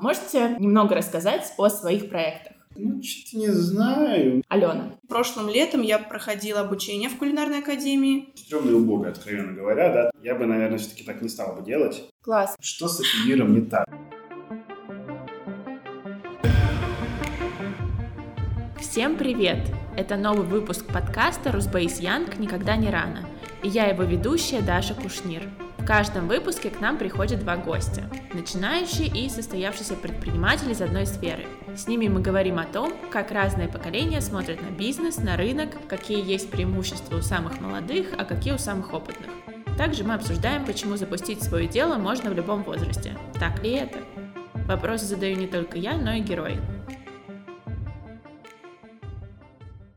Можете немного рассказать о своих проектах? Ну, что-то не знаю. Алена. Прошлым летом я проходила обучение в кулинарной академии. Стрёмно и убого, откровенно говоря, да. Я бы, наверное, все-таки так не стал бы делать. Класс. Что с этим миром не так? Всем привет! Это новый выпуск подкаста «Русбейс Янг. Никогда не рано». И я его ведущая Даша Кушнир. В каждом выпуске к нам приходят два гостя – начинающие и состоявшиеся предприниматели из одной сферы. С ними мы говорим о том, как разные поколения смотрят на бизнес, на рынок, какие есть преимущества у самых молодых, а какие у самых опытных. Также мы обсуждаем, почему запустить свое дело можно в любом возрасте. Так ли это? Вопросы задаю не только я, но и герои.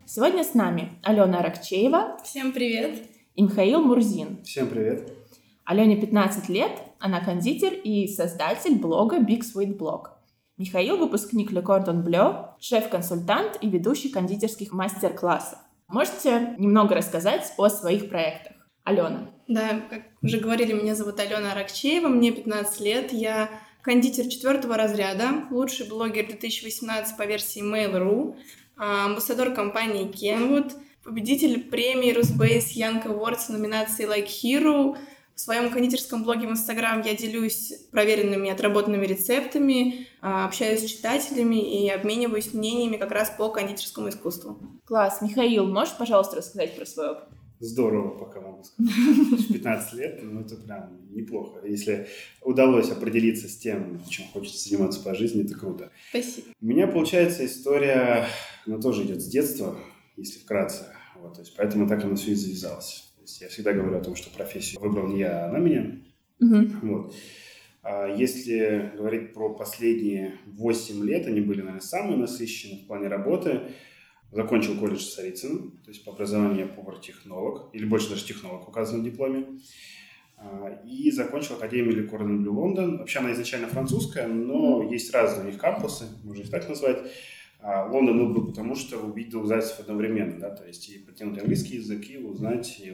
Сегодня с нами Алена Аракчеева. Всем привет. И Михаил Мурзин. Всем привет. Алене 15 лет, она кондитер и создатель блога Big Sweet Blog. Михаил – выпускник Le Cordon Bleu, шеф-консультант и ведущий кондитерских мастер-классов. Можете немного рассказать о своих проектах? Алена. Да, как уже говорили, меня зовут Алена Аракчеева, мне 15 лет, я кондитер четвертого разряда, лучший блогер 2018 по версии Mail.ru, а, амбассадор компании Kenwood, победитель премии Rusbase Young Awards в номинации Like Hero. В своем кондитерском блоге в Инстаграм я делюсь проверенными, отработанными рецептами, а, общаюсь с читателями и обмениваюсь мнениями как раз по кондитерскому искусству. Класс. Михаил, можешь, пожалуйста, рассказать про свой опыт? Здорово, пока могу сказать. 15 лет, ну это прям неплохо. Если удалось определиться с тем, чем хочется заниматься по жизни, это круто. Спасибо. У меня, получается, история, она тоже идет с детства, если вкратце. Вот, то есть, поэтому так оно все и завязалось. Есть, я всегда говорю о том, что профессию выбрал не я, а она меня. Угу. Вот. А если говорить про последние 8 лет, они были, наверное, самые насыщенные в плане работы. Закончил колледж в Царицыно, то есть по образованию я повар-технолог, или больше даже технолог указан в дипломе. А, И закончил Академию Cordon Bleu Лондон. Вообще она изначально французская, но есть разные у них кампусы, можно их так назвать. А Лондон выбрал, потому что увидел зайцев одновременно, да, то есть и потянуть английский язык, и узнать, и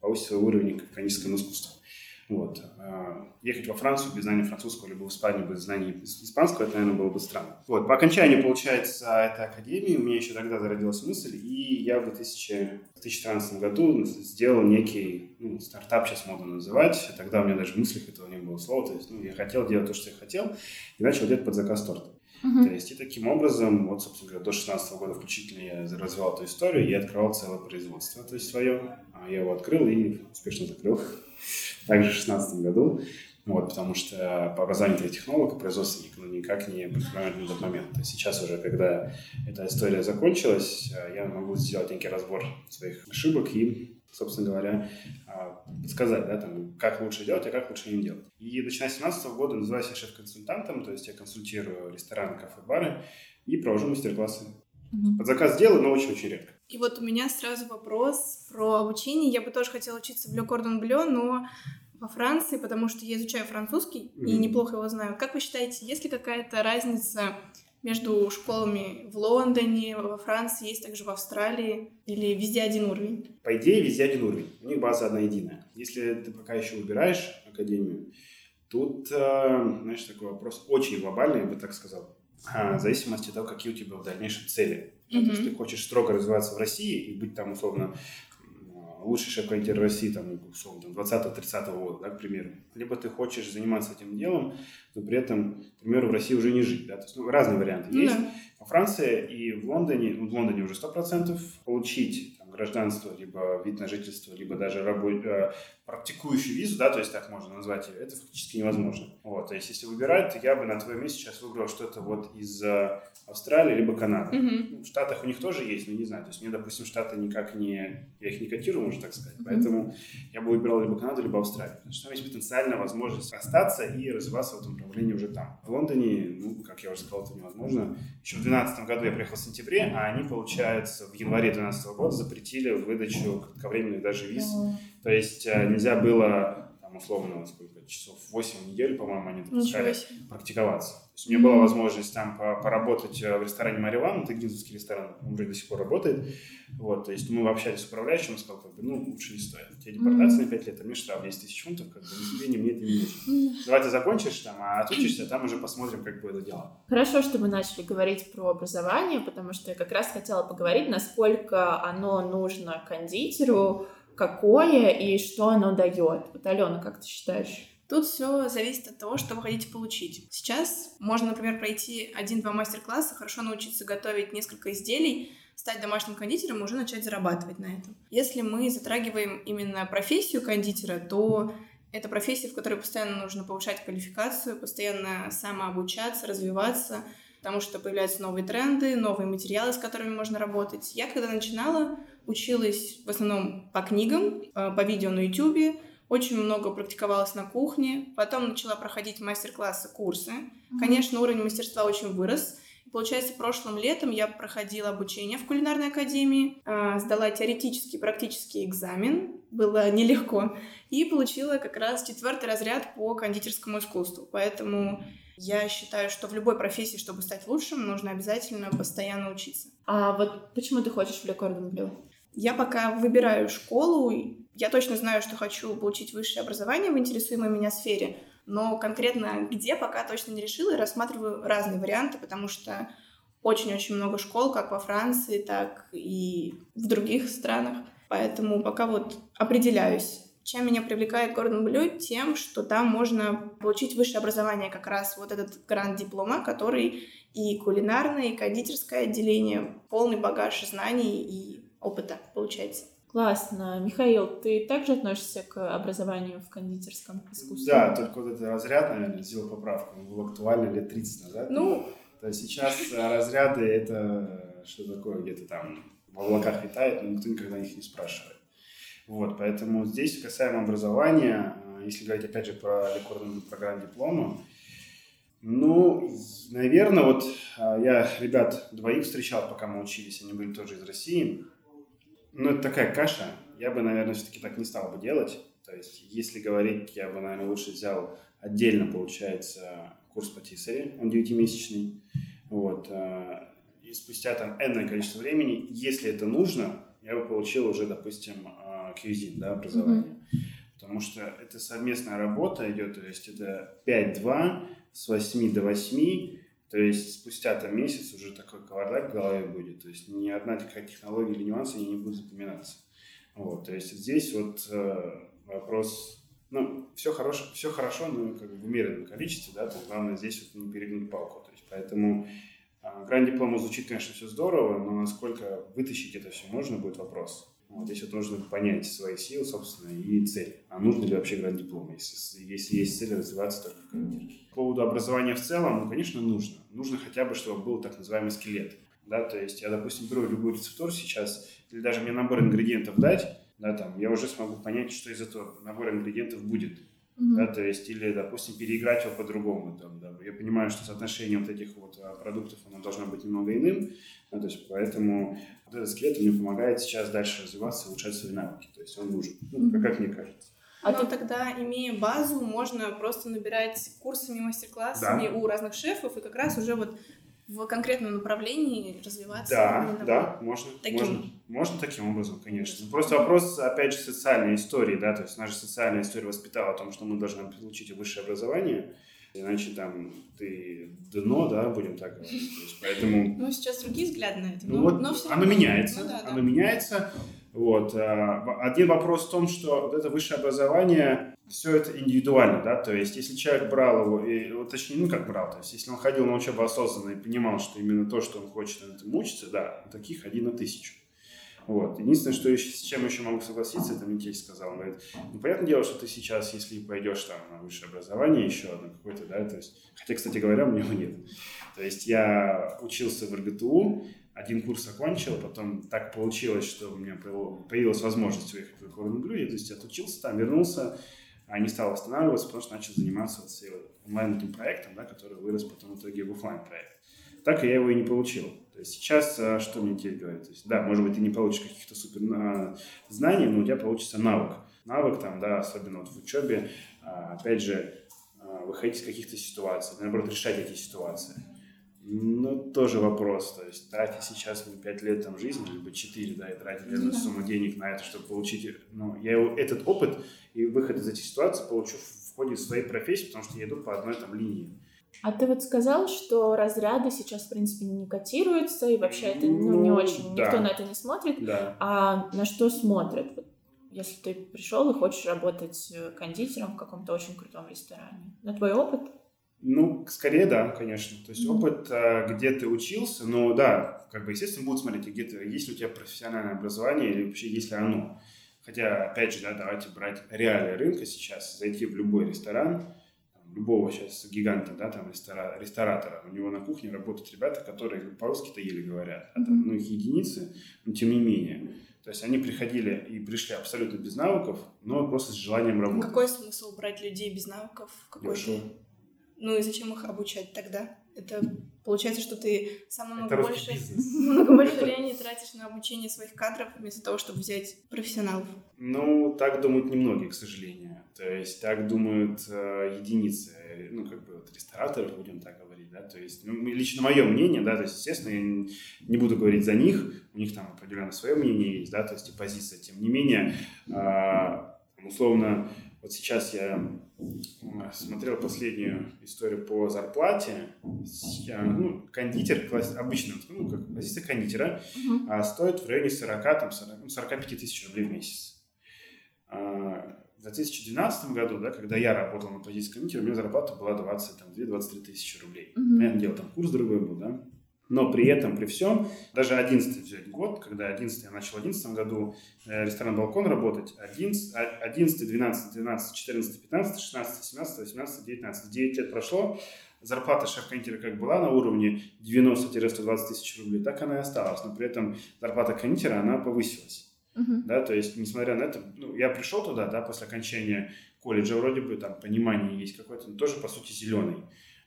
повысить свой уровень в каническом искусстве. Вот. А, Ехать во Францию без знания французского, либо в Испанию без знаний испанского, это, наверное, было бы странно. Вот. По окончании, получается, этой академии у меня еще тогда зародилась мысль, и я в 2000, 2013 году сделал некий ну, стартап, сейчас модно называть. Тогда у меня даже в мыслях этого не было слова. То есть ну, я хотел делать то, что я хотел, и начал делать под заказ торта. Угу. То есть и таким образом, вот, собственно говоря, до 16 года включительно я развивал эту историю, и открывал целое производство, то есть свое. А Я его открыл и успешно закрыл. Также в 16 году. Вот, потому что по образованию я технолог производственник, но никак не предприниматель на тот момент. Есть сейчас уже, когда эта история закончилась, я могу сделать некий разбор своих ошибок и, собственно говоря, подсказать, да, там, как лучше делать, а как лучше не делать. И начиная с 2017 года называюсь я шеф-консультантом, то есть я консультирую рестораны, кафе, бары и провожу мастер-классы. Мгм. Под заказ делаю, но очень-очень редко. И вот у меня сразу вопрос про обучение. Я бы тоже хотела учиться в Le Cordon Bleu, но во Франции, потому что я изучаю французский и неплохо его знаю. Как вы считаете, есть ли какая-то разница между школами в Лондоне, во Франции, есть также в Австралии, или везде один уровень? По идее, везде один уровень. У них база одна единая. Если ты пока еще выбираешь академию, тут, э, знаешь, такой вопрос очень глобальный, я бы так сказал. А, В зависимости от того, какие у тебя в дальнейшем цели. Мгм. То есть ты хочешь строго развиваться в России и быть там, условно, лучший шеф-кондитер России, там, условно, там, 20-30 года, да, к примеру. Либо ты хочешь заниматься этим делом, но при этом, к примеру, в России уже не жить. Да? То есть, ну, разные варианты Ну есть. да. Во Франции и в Лондоне, ну, в Лондоне уже 100%, получить там, гражданство, либо вид на жительство, либо даже рабо- э, практикующую визу, да, то есть так можно назвать ее, это фактически невозможно. Вот, то есть если выбирать, то я бы на твоем месте сейчас выбрал что-то вот из э, Австралии, либо Канады. Ну, В Штатах у них тоже есть, но не знаю. То есть мне, допустим, Штаты никак не... Я их не котирую, можно так сказать. Мгм. Поэтому я бы выбирал либо Канаду, либо Австралию. Потому что там есть потенциальная возможность остаться и развиваться в этом направлении уже там. В Лондоне, ну, как я уже сказал, это невозможно. Еще в 2012 году я приехал в сентябре, а они, получается, в январе 2012 года запретили выдачу кратковременных даже виз. То есть э, нельзя было, там, условно, сколько часов, 8 в неделю, по-моему, они допускали себе. практиковаться. То есть у меня была возможность там поработать э, в ресторане Мариван, это гнезовский ресторан, он уже до сих пор работает. Вот, то есть мы общались с управляющим, он сказал, как бы, ну, лучше не стоит. У тебя депортация на 5 лет, а мне штраф 10 тысяч фунтов, как бы, тебе, ни мне это не нужно. Давай ты закончишь там, а отучишься, там уже посмотрим, как будет дело. Хорошо, что мы начали говорить про образование, потому что я как раз хотела поговорить, насколько оно нужно кондитеру, какое и что оно дает. Вот, Алена, как ты считаешь? Тут все зависит от того, что вы хотите получить. Сейчас можно, например, пройти один-два мастер-класса, хорошо научиться готовить несколько изделий, стать домашним кондитером и уже начать зарабатывать на этом. Если мы затрагиваем именно профессию кондитера, то это профессия, в которой постоянно нужно повышать квалификацию, постоянно самообучаться, развиваться, потому что появляются новые тренды, новые материалы, с которыми можно работать. Я когда начинала, училась в основном по книгам, э, по видео на YouTube, очень много практиковалась на кухне, потом начала проходить мастер-классы, курсы. Конечно, уровень мастерства очень вырос. Получается, прошлым летом я проходила обучение в кулинарной академии, а, сдала теоретический и практический экзамен, было нелегко, и получила как раз четвертый разряд по кондитерскому искусству. Поэтому я считаю, что в любой профессии, чтобы стать лучшим, нужно обязательно постоянно учиться. А вот почему ты хочешь в Le Cordon Bleu? Я пока выбираю школу, я точно знаю, что хочу получить высшее образование в интересуемой меня сфере, но конкретно где пока точно не решила и рассматриваю разные варианты, потому что очень-очень много школ, как во Франции, так и в других странах. Поэтому пока вот определяюсь. Чем меня привлекает Гордон Блю? Тем, что там можно получить высшее образование, как раз вот этот грант диплома, который и кулинарное, и кондитерское отделение, полный багаж знаний и опыта получается. Классно. Михаил, ты также относишься к образованию в кондитерском искусстве? Да, только вот этот разряд, наверное, сделал поправку. Он был актуальный лет 30 назад. Ну, то есть сейчас разряды это что такое, где-то там в облаках витает, но никто никогда их не спрашивает. Вот, поэтому здесь касаемо образования, э, если говорить опять же про рекордную программу диплома, ну, наверное, вот э, я ребят двоих встречал, пока мы учились, они были тоже из России, ну, это такая каша. Я бы, наверное, все-таки так не стал бы делать. То есть, если говорить, я бы, наверное, лучше взял отдельно, получается, курс по тисаре, он девятимесячный. Вот. Э, и спустя там энное количество времени, если это нужно, я бы получил уже, допустим, QZ, э, да, образование. Mm-hmm. Потому что это совместная работа идет, то есть это 5-2 с 8 до 8, то есть спустя там месяц уже такой кавардак в голове будет. То есть ни одна такая технология или нюансы не будут запоминаться. Вот, то есть здесь вот э, вопрос, ну, все хорошо, все хорошо, но как бы в умеренном количестве, да, то главное здесь вот не перегнуть палку. То есть поэтому э, гранд диплома звучит, конечно, все здорово, но насколько вытащить это все можно, будет вопрос. Вот здесь вот нужно понять свои силы, собственно, и цель. А нужно ли вообще гранд диплом, если, если есть цель развиваться только в кондитерке? По поводу образования в целом, ну, конечно, нужно. Нужно хотя бы, чтобы был так называемый скелет. Да, то есть я, допустим, беру любую рецептуру сейчас, или даже мне набор ингредиентов дать, да, там, я уже смогу понять, что из этого набора ингредиентов будет. Mm-hmm. Да, то есть, или, допустим, переиграть его по-другому. Там, да. Я понимаю, что соотношение вот этих вот а, продуктов, оно должно быть немного иным. Да, то есть, поэтому вот этот скелет мне помогает сейчас дальше развиваться и улучшать свои навыки. То есть, он нужен, ну, mm-hmm. как мне кажется. А то тогда, имея базу, можно просто набирать курсами, мастер-классами да. у разных шефов и как раз уже вот в конкретном направлении развиваться. Да, да, можно, таким. можно, можно таким образом, конечно. Просто вопрос, опять же, социальной истории, да, то есть наша социальная история воспитала о том, что мы должны получить высшее образование, иначе там ты дно, да, будем так говорить. Есть, поэтому... Ну, сейчас другие взгляды на это, ну, вот но все оно меняется, ну, да, оно да. меняется. Вот. А, один вопрос в том, что вот это высшее образование, все это индивидуально, да, то есть если человек брал его, и, точнее, ну как брал, то есть если он ходил на учебу осознанно и понимал, что именно то, что он хочет на этом учиться, да, таких один на тысячу. Вот. Единственное, что еще, с чем еще могу согласиться, это Митей сказал. Он говорит, ну, понятное дело, что ты сейчас, если пойдешь там на высшее образование еще одно какое-то, да, то есть, хотя, кстати говоря, у него нет. То есть я учился в РГТУ, один курс окончил, потом так получилось, что у меня появилась возможность уехать в Корнуглю, я то есть отучился там, вернулся, не стал останавливаться, потому что начал заниматься вот онлайн этим проектом, да, который вырос потом в итоге в офлайн проект. Так я его и не получил. То есть сейчас а, что мне теперь говорят? То есть, да, может быть, ты не получишь каких-то супер а, знаний, но у тебя получится навык. Навык там, да, особенно вот в учебе, а, опять же, а, выходить из каких-то ситуаций, наоборот, решать эти ситуации. Ну, тоже вопрос. То есть тратить сейчас ну, 5 лет там жизни, либо 4, да, и тратить реальную сумму денег на это, чтобы получить... Ну, я этот опыт и выход из этих ситуаций получу в ходе своей профессии, потому что я иду по одной там линии. А ты вот сказал, что разряды сейчас, в принципе, не котируются, и вообще это ну, ну, не очень, да. никто на это не смотрит. Да. А на что смотрят? Вот, если ты пришел и хочешь работать э, кондитером в каком-то очень крутом ресторане. На твой опыт? Ну, скорее, да, конечно. То есть mm-hmm. опыт, а, где ты учился, но да, как бы, естественно, будут смотреть, где ты, есть ли у тебя профессиональное образование или вообще есть ли оно. Хотя, опять же, да, давайте брать реалии рынка сейчас, зайти в любой ресторан, любого сейчас гиганта, да, там, рестора, ресторатора, у него на кухне работают ребята, которые по-русски-то еле говорят, а там, ну, их единицы, но тем не менее. То есть они приходили и пришли абсолютно без навыков, но просто с желанием работать. Какой смысл брать людей без навыков? Какой Дешево. Ну и зачем их обучать тогда? Это получается, что ты сам много Это больше, много больше времени тратишь на обучение своих кадров, вместо того, чтобы взять профессионалов. Ну, так думают немногие, к сожалению. То есть так думают э, единицы, ну, как бы вот рестораторов, будем так говорить, да, то есть, ну, лично мое мнение, да, то есть, естественно, я не буду говорить за них, у них там определенно свое мнение есть, да, то есть и позиция, тем не менее, э, условно, вот сейчас я смотрел последнюю историю по зарплате. Я, ну, кондитер, класс, обычно, ну, как позиция кондитера, а, стоит в районе 40, там, 40, 45 тысяч рублей в месяц. А, в 2012 году, да, когда я работал на позиции кондитера, у меня зарплата была 22-23 тысячи рублей. Uh-huh. Понятное дело, там курс другой был, да. Но при этом, при всем, даже 11 взять год, когда 11 я начал в 11 году э, ресторан «Балкон» работать, 11, 11, 12, 12, 14, 15, 16, 17, 18, 19, 9 лет прошло, зарплата шеф-кондитера как была на уровне 90-120 тысяч рублей, так она и осталась, но при этом зарплата кондитера, она повысилась. Uh-huh. Да, то есть, несмотря на это, ну, я пришел туда, да, после окончания колледжа, вроде бы там понимание есть какое-то, но тоже, по сути, зеленый.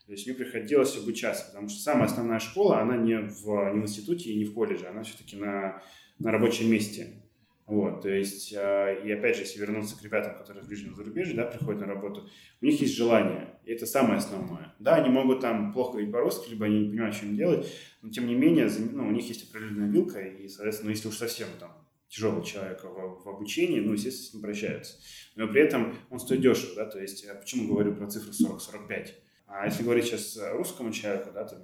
То есть мне приходилось обучаться, потому что самая основная школа, она не в, не в институте и не в колледже, она все-таки на, на рабочем месте. Вот, то есть, э, и опять же, если вернуться к ребятам, которые в ближнем зарубежье, да, приходят на работу, у них есть желание, и это самое основное. Да, они могут там плохо говорить по-русски, либо они не понимают, что им делать, но тем не менее, ну, у них есть определенная вилка, и, соответственно, если уж совсем там тяжелый человек в, в обучении, ну, естественно, с ним прощаются. Но при этом он стоит дешево, да, то есть, я почему говорю про цифру 40-45? А если говорить сейчас русскому человеку, да, там...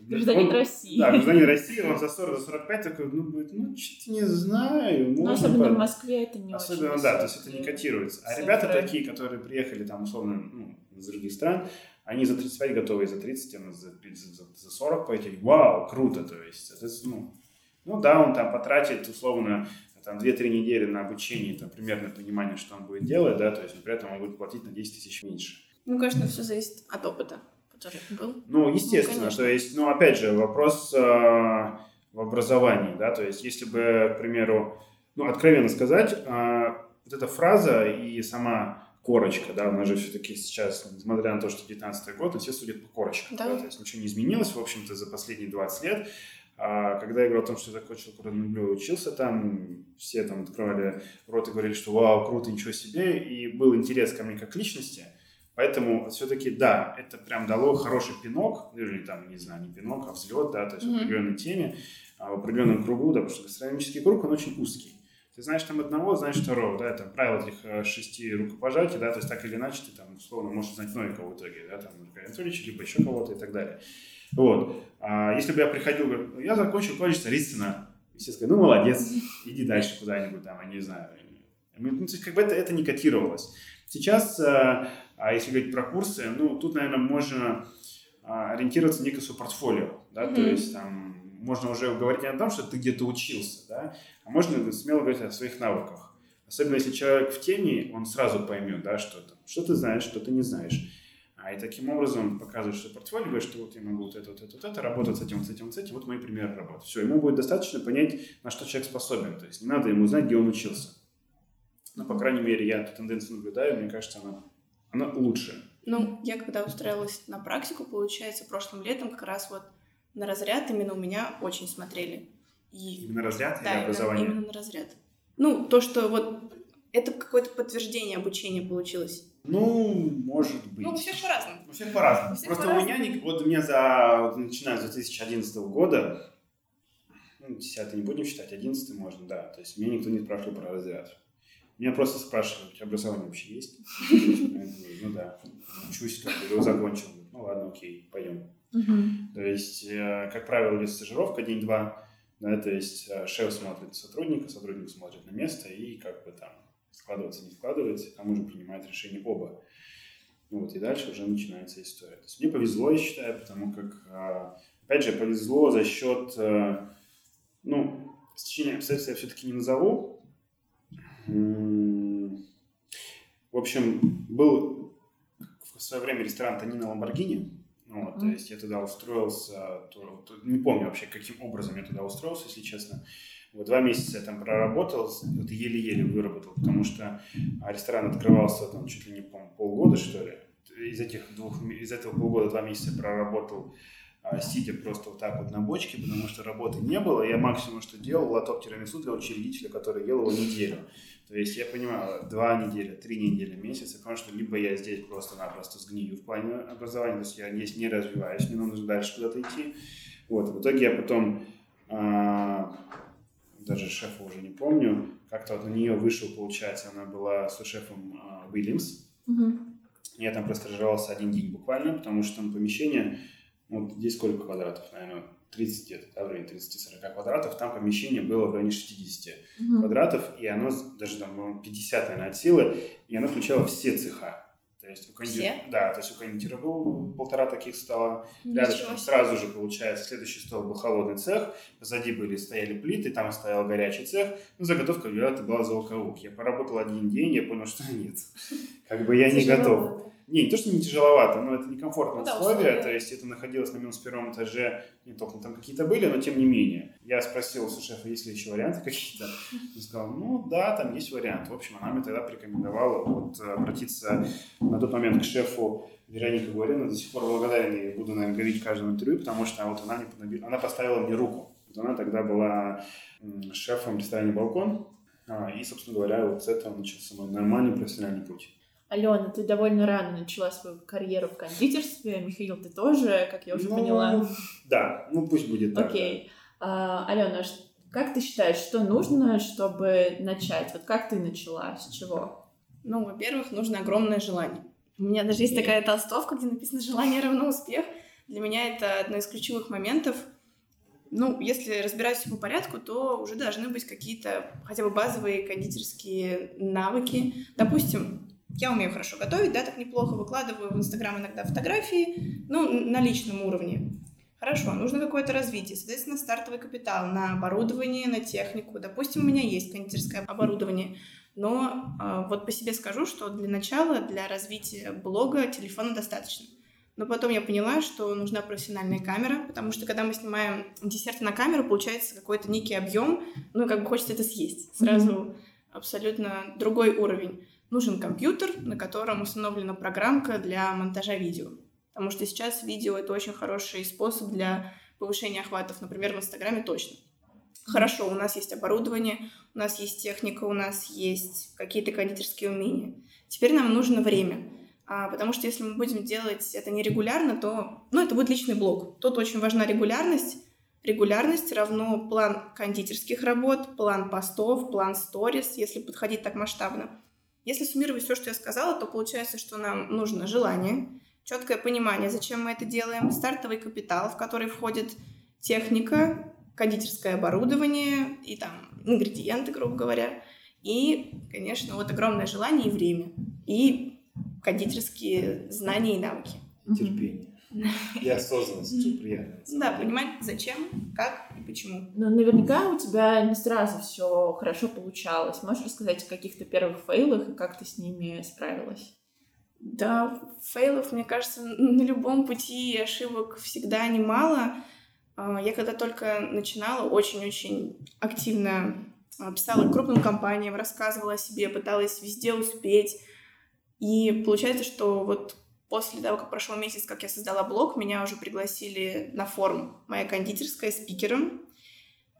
Гражданин он, России. Да, гражданин России, он за 40, за 45 такой, ну, будет, ну, что-то не знаю. Ну, особенно по... в Москве это не Особенно, очень да, то есть это не котируется. А Цифры. ребята такие, которые приехали там, условно, ну, из других стран, они за 35 готовы, за 30, а за, за, за 40 пойти. Вау, круто, то есть, это, ну, ну да, он там потратит, условно, там 2-3 недели на обучение, там, примерно понимание, что он будет делать, да, то есть при этом он будет платить на 10 тысяч меньше. Ну, конечно, все зависит от опыта, который был. Ну, естественно, ну, то есть, ну, опять же, вопрос э, в образовании, да, то есть, если бы, к примеру, ну, откровенно сказать, э, вот эта фраза и сама корочка, да, у нас же все-таки сейчас, несмотря на то, что 19 год, все судят по корочкам, да. да, то есть ничего не изменилось, в общем-то, за последние 20 лет, а когда я говорил о том, что я закончил Курановлю, учился там, все там открывали рот и говорили, что вау, круто, ничего себе, и был интерес ко мне как личности – Поэтому все-таки, да, это прям дало хороший пинок, или там, не знаю, не пинок, а взлет, да, то есть mm-hmm. в определенной теме, а, в определенном кругу, да, потому что гастрономический круг, он очень узкий. Ты знаешь там одного, знаешь второго, да, это правило этих э, шести рукопожатий, да, то есть так или иначе ты там, условно, можешь узнать новенького в итоге, да, там, Григория Анатольевича, либо еще кого-то и так далее. Вот. А если бы я приходил, говорю, «Ну, я закончил колледж Царицына, и все сказали, ну, молодец, иди дальше куда-нибудь там, я не знаю. Ну, то есть как бы это, это не котировалось. Сейчас э, а если говорить про курсы, ну, тут, наверное, можно а, ориентироваться на некое свое портфолио, да, mm-hmm. то есть там можно уже говорить не о том, что ты где-то учился, да, а можно смело говорить о своих навыках. Особенно если человек в теме, он сразу поймет, да, что, там, что ты знаешь, что ты не знаешь. А и таким образом показываешь свое портфолио, говоришь, что вот я могу вот это, вот это, вот это, работать с этим, с этим, с этим, вот мои примеры работы. Все, ему будет достаточно понять, на что человек способен. То есть не надо ему знать, где он учился. Но, по крайней мере, я эту тенденцию наблюдаю, мне кажется, она она лучше. Ну, я когда устраивалась на практику, получается, прошлым летом как раз вот на разряд именно у меня очень смотрели. И... Именно разряд да, или образование? Именно, именно на разряд. Ну, то, что вот это какое-то подтверждение обучения получилось. Ну, может быть. Ну, у всех по-разному. У всех по-разному. Всех Просто по-разному. у меня, вот у меня за, вот начиная с 2011 года, ну, 10 не будем считать, 11 можно, да. То есть меня никто не спрашивал про разряд. Меня просто спрашивают, у тебя образование вообще есть? Ну да, учусь, как бы, его закончил. Ну ладно, окей, пойдем. То есть, э, как правило, есть стажировка день-два, да, то есть э, шеф смотрит на сотрудника, сотрудник смотрит на место и как бы там складывается, не складывается, там уже принимает решение оба. Ну вот, и дальше уже начинается история. То есть мне повезло, я считаю, потому как, э, опять же, повезло за счет, э, ну, стечения обстоятельств я все-таки не назову. В общем, был в свое время ресторан Танина Ламборгини, ну вот, то Мгм. есть я туда устроился, то- то- не помню вообще, каким образом я туда устроился, если честно. Вот два месяца я там проработал, вот еле-еле выработал, потому что а, ресторан открывался там чуть ли не по полгода, что ли. Из этих двух, из этого полгода два месяца проработал а, сидя просто вот так вот на бочке, потому что работы не было. Я максимум, что делал, лоток тирамису для учредителя, который ел его неделю. То есть я понимаю, два недели, три недели, месяц, я понимаю, что либо я здесь просто-напросто сгнию в плане образования, то есть я здесь не развиваюсь, мне нужно дальше куда-то идти. Вот, в итоге я потом, а, даже шефа уже не помню, как-то вот на нее вышел, получается, она была с шефом а, Уильямс, я там простажировался один день буквально, потому что там помещение, вот здесь сколько квадратов, наверное, 30 где-то, да, в районе 30-40 квадратов, там помещение было в районе 60 квадратов, и оно даже там по-моему, 50, наверное, от силы, и оно включало все цеха. То есть у конди- Все? Да, то есть у кондитера был полтора таких стола, Рядышком сразу же, получается, следующий стол был холодный цех, позади были, стояли плиты, там стоял горячий цех, ну, заготовка это была звуковух. Я поработал один день, я понял, что нет. Как бы я не готов. Не, не то, что не тяжеловато, но это некомфортные Ну да, условия, условия. то есть это находилось на минус первом этаже, нет, окна там какие-то были, но тем не менее. Я спросил у шефа, есть ли еще варианты какие-то. Он сказал, ну да, там есть вариант. В общем, она мне тогда порекомендовала вот, обратиться на тот момент к шефу Вероника Горина. До сих пор благодарен ей, буду, наверное, говорить в каждом интервью, потому что вот она, мне она поставила мне руку. Вот она тогда была шефом ресторана «Балкон», а, и, собственно говоря, вот с этого начался мой нормальный профессиональный путь. Алена, ты довольно рано начала свою карьеру в кондитерстве. Михаил, ты тоже, как я уже Ну, поняла. Да, ну пусть будет так. Окей. А, Алена, как ты считаешь, что нужно, чтобы начать? Вот как ты начала? С чего? Ну, во-первых, нужно огромное желание. У меня даже есть такая толстовка, где написано «желание равно успех». Для меня это одно из ключевых моментов. Ну, если разбирать все по порядку, то уже должны быть какие-то хотя бы базовые кондитерские навыки. Допустим, я умею хорошо готовить, да, так неплохо, выкладываю в Инстаграм иногда фотографии, ну, на личном уровне. Хорошо, нужно какое-то развитие, соответственно, стартовый капитал на оборудование, на технику. Допустим, у меня есть кондитерское оборудование, но а, вот по себе скажу, что для начала, для развития блога телефона достаточно. Но потом я поняла, что нужна профессиональная камера, потому что когда мы снимаем десерты на камеру, получается какой-то некий объем, ну и как бы хочется это съесть. Сразу абсолютно другой уровень. Нужен компьютер, на котором установлена программка для монтажа видео. Потому что сейчас видео — это очень хороший способ для повышения охватов, например, в Инстаграме точно. Хорошо, у нас есть оборудование, у нас есть техника, у нас есть какие-то кондитерские умения. Теперь нам нужно время. А, потому что если мы будем делать это нерегулярно, то ну, это будет личный блог. Тут очень важна регулярность. Регулярность равно план кондитерских работ, план постов, план сторис, если подходить так масштабно. Если суммировать все, что я сказала, то получается, что нам нужно желание, четкое понимание, зачем мы это делаем, стартовый капитал, в который входит техника, кондитерское оборудование и там ингредиенты, грубо говоря, и, конечно, вот огромное желание и время, и кондитерские знания и навыки. Терпение. И осознанность, что приятно. Да, понимать, зачем, как и почему. Ну, наверняка у тебя не сразу все хорошо получалось. Можешь рассказать о каких-то первых фейлах и как ты с ними справилась? Да, фейлов, мне кажется, на любом пути ошибок всегда немало. А, Я когда только начинала, очень-очень активно а, писала крупным компаниям, рассказывала о себе, пыталась везде успеть. И получается, что вот после того, как прошел месяц, как я создала блог, меня уже пригласили на форум «Моя кондитерская» спикером.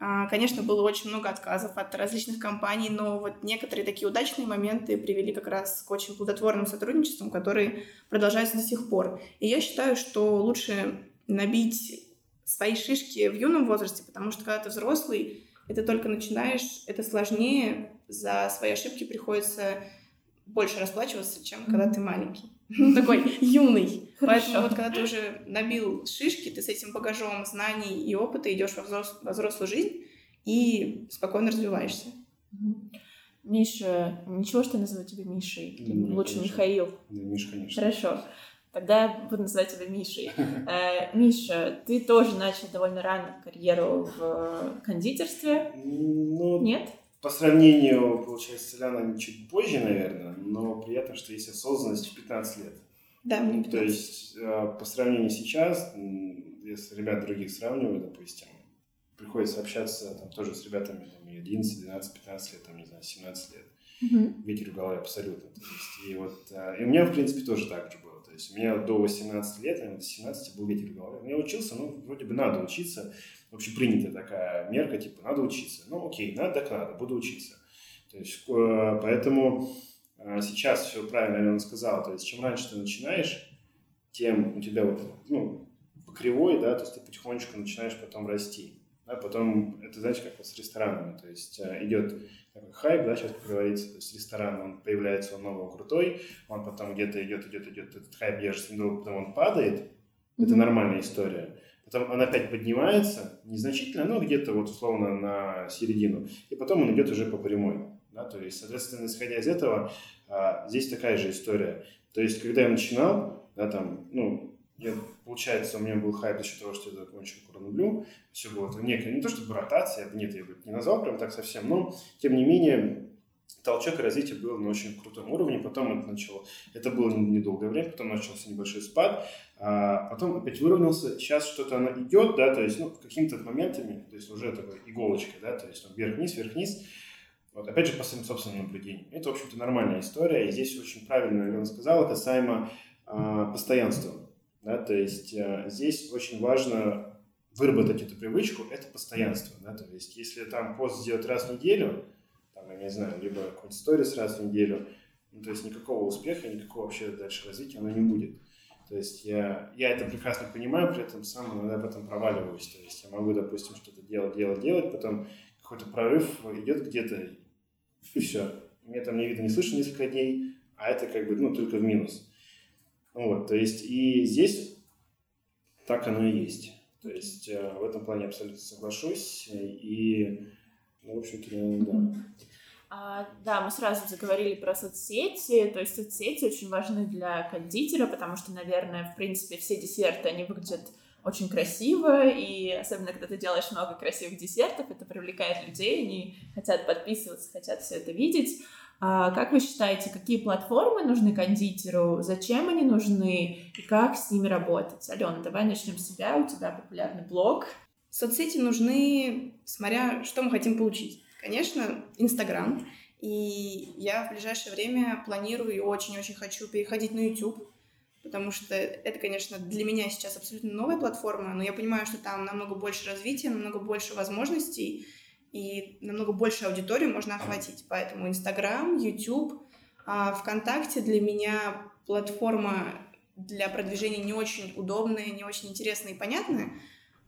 А, конечно, было очень много отказов от различных компаний, но вот некоторые такие удачные моменты привели как раз к очень плодотворным сотрудничествам, которые продолжаются до сих пор. И я считаю, что лучше набить свои шишки в юном возрасте, потому что когда ты взрослый, это только начинаешь, это сложнее, за свои ошибки приходится больше расплачиваться, чем когда ты маленький. Такой юный. Поэтому вот когда ты уже набил шишки, ты с этим багажом знаний и опыта идешь во взрослую жизнь и спокойно развиваешься. Миша, ничего, что я назову тебя Мишей? Лучше Михаил. Да, Миша, конечно. Хорошо. Тогда я буду называть тебя Мишей. Э, Миша, ты тоже начал довольно рано карьеру в кондитерстве. Ну, Нет? По сравнению, получается, с Ильяной чуть позже, наверное, но приятно, что есть осознанность в 15 лет. Да, мне 15. То есть, э, по сравнению сейчас, если ребят других сравниваю, допустим, приходится общаться там, тоже с ребятами там, 11, 12, 15 лет, там, не знаю, 17 лет. Мгм. Ветер в голове абсолютно. То есть, и, вот, э, и у меня, в принципе, тоже так же было. То есть у меня до 18 лет, наверное, до 17 был ветер в голове. Я учился, ну, вроде бы надо учиться. Общепринятая такая мерка, типа, надо учиться. Ну, окей, надо, так надо, буду учиться. То есть, э, поэтому э, сейчас все правильно Алена сказала. То есть, чем раньше ты начинаешь, тем у тебя вот, ну, по кривой, да, то есть ты потихонечку начинаешь потом расти. Да, потом, это, знаете, как вот с ресторанами, то есть э, идет такой хайп, да, сейчас как говорится, то есть ресторан, он появляется, он новый, крутой, он потом где-то идет, идет, идет, этот хайп держится недолго, потом он падает, это нормальная история. Потом он опять поднимается, незначительно, но где-то вот условно на середину, и потом он идет уже по прямой. Да, то есть, соответственно, исходя из этого, а, здесь такая же история. То есть, когда я начинал, да, там, ну, я, получается, у меня был хайп за счет того, что я закончил Куранулю. Все было это некая, не то чтобы ротация, нет, я бы не назвал прям так совсем, но, тем не менее, толчок развития был на очень крутом уровне. Потом это начало, это было недолгое время, потом начался небольшой спад, а потом опять выровнялся. Сейчас что-то оно идет, да, то есть, ну, какими-то моментами, то есть уже такой иголочкой, да, то есть вверх-вниз, вверх-вниз. Вот, опять же, по своим собственным наблюдениям. Это, в общем-то, нормальная история. И здесь очень правильно Алена сказала касаемо а, постоянства. Да, то есть а, здесь очень важно выработать эту привычку, это постоянство. Да, то есть если там пост сделать раз в неделю, там, я не знаю, либо какой-нибудь сторис раз в неделю, ну, то есть никакого успеха, никакого вообще дальше развития оно не будет. То есть я, я это прекрасно понимаю, при этом сам иногда потом проваливаюсь. То есть я могу, допустим, что-то делать, делать, делать, потом какой-то прорыв идет где-то, и все. Мне там не видно, не слышно несколько дней, а это как бы, ну, только в минус. Вот, то есть и здесь так оно и есть. То есть э, в этом плане абсолютно соглашусь. И, ну, в общем-то, да. А, да, мы сразу заговорили про соцсети, то есть соцсети очень важны для кондитера, потому что, наверное, в принципе, все десерты, они выглядят очень красиво, и особенно, когда ты делаешь много красивых десертов, это привлекает людей, они хотят подписываться, хотят все это видеть. А как вы считаете, какие платформы нужны кондитеру, зачем они нужны и как с ними работать? Алена, давай начнем с себя, у тебя популярный блог. Соцсети нужны, смотря что мы хотим получить. Конечно, Инстаграм. И я в ближайшее время планирую и очень-очень хочу переходить на YouTube, потому что это, конечно, для меня сейчас абсолютно новая платформа, но я понимаю, что там намного больше развития, намного больше возможностей, и намного больше аудиторию можно охватить. Поэтому Инстаграм, YouTube, а ВКонтакте для меня платформа для продвижения не очень удобная, не очень интересная и понятная.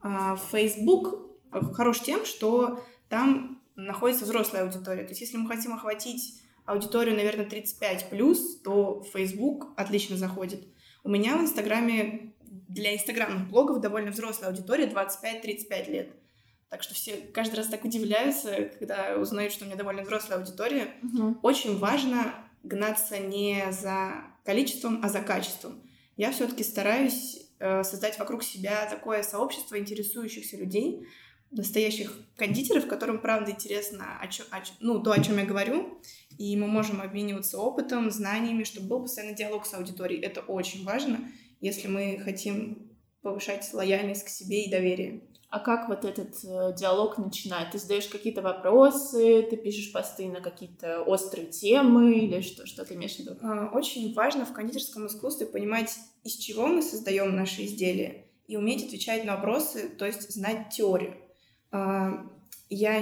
А Facebook хорош тем, что там находится взрослая аудитория. То есть если мы хотим охватить аудиторию, наверное, 35 плюс, то Facebook отлично заходит. У меня в Инстаграме для инстаграмных блогов довольно взрослая аудитория, 25-35 лет. Так что все каждый раз так удивляются, когда узнают, что у меня довольно взрослая аудитория. Угу. Очень важно гнаться не за количеством, а за качеством. Я все-таки стараюсь э, создать вокруг себя такое сообщество интересующихся людей, настоящих кондитеров, которым правда интересно о чё, о чё, ну, то, о чем я говорю, и мы можем обмениваться опытом, знаниями, чтобы был постоянный диалог с аудиторией. Это очень важно, если мы хотим повышать лояльность к себе и доверие. А как вот этот э, диалог начинает? Ты задаешь какие-то вопросы, ты пишешь посты на какие-то острые темы или что, что ты имеешь в виду? А, Очень важно в кондитерском искусстве понимать, из чего мы создаем наши изделия, и уметь отвечать на вопросы, то есть знать теорию. А, я,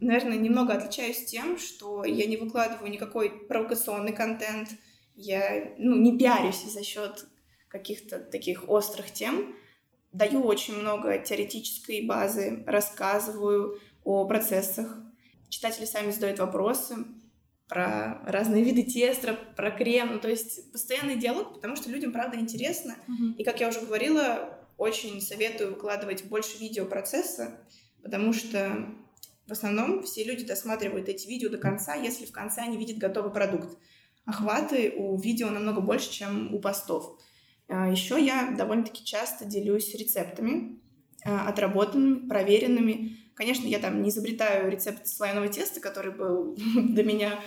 наверное, немного отличаюсь тем, что я не выкладываю никакой провокационный контент, я ну, не пиарюсь за счет каких-то таких острых тем, даю очень много теоретической базы, рассказываю о процессах. Читатели сами задают вопросы про разные виды теста, про крем. Ну, то есть постоянный диалог, потому что людям, правда, интересно. Mm-hmm. И, как я уже говорила, очень советую выкладывать больше видео процесса, потому что в основном все люди досматривают эти видео до конца, если в конце они видят готовый продукт. Охваты у видео намного больше, чем у постов. А, Еще я довольно-таки часто делюсь рецептами, а, отработанными, проверенными. Конечно, я там не изобретаю рецепт слайного теста, который был до меня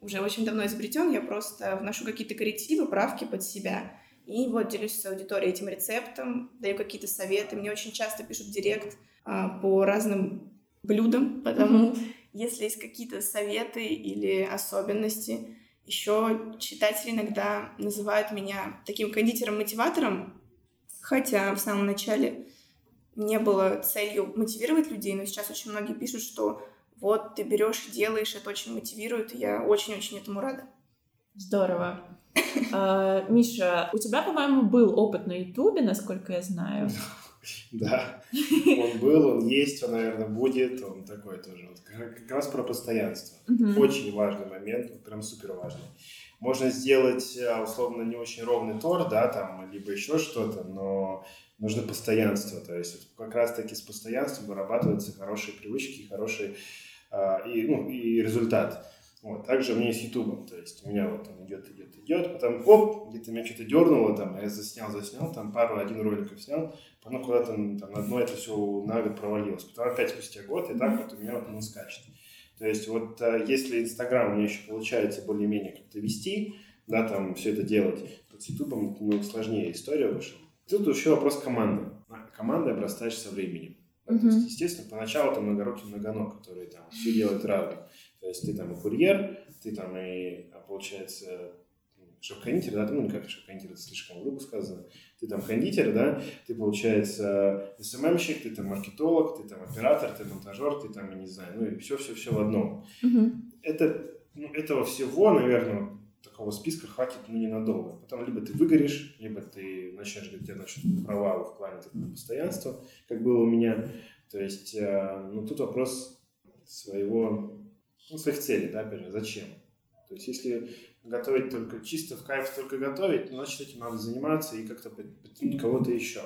уже очень давно изобретен. Я просто вношу какие-то коррективы, правки под себя. И вот делюсь с аудиторией этим рецептом, даю какие-то советы. Мне очень часто пишут директ а, по разным блюдам, потому mm-hmm. если есть какие-то советы или особенности, еще читатели иногда называют меня таким кондитером-мотиватором, хотя в самом начале не было целью мотивировать людей, но сейчас очень многие пишут, что вот ты берешь и делаешь, это очень мотивирует, и я очень-очень этому рада. Здорово. А, Миша, у тебя, по-моему, был опыт на Ютубе, насколько я знаю. Да, он был, он есть, он, наверное, будет, он такой тоже. Вот как раз про постоянство. Очень важный момент, прям супер важный. Можно сделать, а, условно, не очень ровный тор, да, там, либо еще что-то, но нужно постоянство. То есть как раз-таки с постоянством вырабатываются хорошие привычки, хороший э, и, ну, и результат. Вот. Также у меня есть YouTube, то есть у меня вот он идет, идет, идет, потом оп, где-то меня что-то дернуло, там, я заснял, заснял, там пару, один роликов снял, потом куда-то там, на дно это все на год провалилось. Потом опять спустя год, и так вот у меня вот он скачет. То есть вот э, если Инстаграм у меня еще получается более-менее как-то вести, да, там все это делать, то с Ютубом немного сложнее история вышла. Тут еще вопрос команды. Команда обрастаешь со временем. Mm-hmm. То есть, естественно, поначалу там многорукий многоног, которые там все делают разное. То есть ты там и курьер, ты там и, а, получается, шеф-кондитер, да, ну, как шеф-кондитер, это слишком грубо сказано, ты там кондитер, да, ты, получается, СММщик, ты там маркетолог, ты там оператор, ты монтажер, ты там, я не знаю, ну, и все-все-все в одном. Mm-hmm. Это, ну, этого всего, наверное, такого списка хватит ну, ненадолго. Потом либо ты выгоришь, либо ты начнешь, у тебя начнут провалы в плане такого постоянства, как было у меня. То есть, э, ну, тут вопрос своего ну, своих целей, да, опять же, зачем. То есть, если готовить только чисто в кайф только готовить, ну, значит, этим надо заниматься и как-то подтянуть кого-то еще.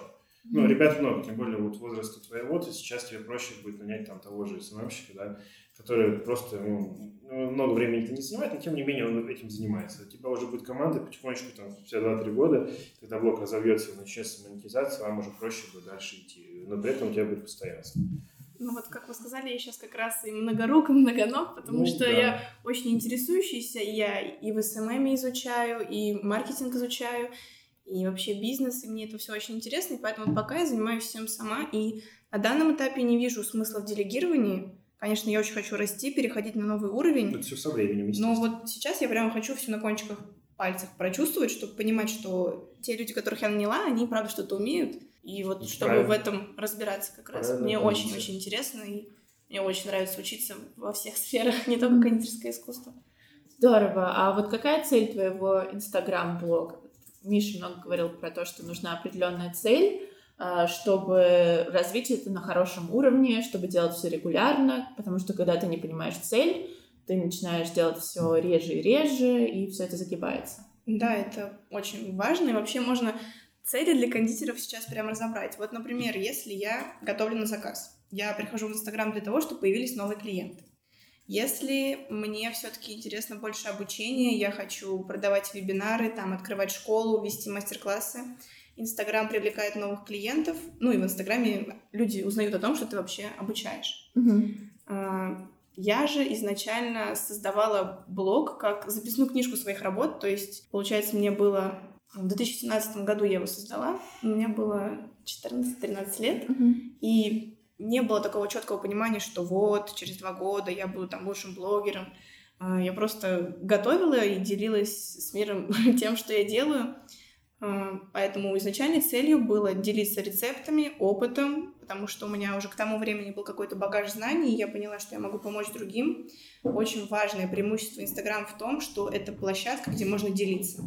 Ну, ребят много, тем более вот возраста твоего, то сейчас тебе проще будет нанять там того же SMM щика, да, который просто ну, много времени это не занимает, но тем не менее он этим занимается. У тебя уже будет команда потихонечку, там, спустя 2-3 года, когда блог разовьется и начнется монетизация, вам уже проще будет дальше идти, но при этом у тебя будет постоянство. Ну вот, как вы сказали, я сейчас как раз и многорук, и многоног, потому ну, что да. я очень интересующийся, я и в SMM изучаю, и маркетинг изучаю, и вообще бизнес, и мне это все очень интересно, и поэтому пока я занимаюсь всем сама, и на данном этапе не вижу смысла в делегировании. Конечно, я очень хочу расти, переходить на новый уровень. Это все со временем, Но вот сейчас я прямо хочу все на кончиках пальцев прочувствовать, чтобы понимать, что те люди, которых я наняла, они правда что-то умеют, и вот и чтобы правильно. в этом разбираться как раз. Правильно, мне очень-очень интересно, и мне очень нравится учиться во всех сферах, не только кондитерское искусство. Здорово. А вот какая цель твоего инстаграм-блога? Миша много говорил про то, что нужна определенная цель, а, чтобы развить это на хорошем уровне, чтобы делать все регулярно, потому что когда ты не понимаешь цель, ты начинаешь делать все реже и реже, и все это загибается. Да, это очень важно, и вообще можно цели для кондитеров сейчас прям разобрать. Вот, например, если я готовлю на заказ, я прихожу в Инстаграм для того, чтобы появились новые клиенты. Если мне все-таки интересно больше обучения, я хочу продавать вебинары, там, открывать школу, вести мастер-классы, Инстаграм привлекает новых клиентов, ну и в Инстаграме люди узнают о том, что ты вообще обучаешь. Угу. Я же изначально создавала блог как записную книжку своих работ, то есть, получается, мне было в 2017 году я его создала. У меня было 14-13 лет. Uh-huh. И не было такого четкого понимания, что вот через два года я буду там лучшим блогером. А, я просто готовила и делилась с миром тем, что я делаю. А, поэтому изначальной целью было делиться рецептами, опытом, потому что у меня уже к тому времени был какой-то багаж знаний, и я поняла, что я могу помочь другим. Очень важное преимущество Инстаграм в том, что это площадка, где можно делиться.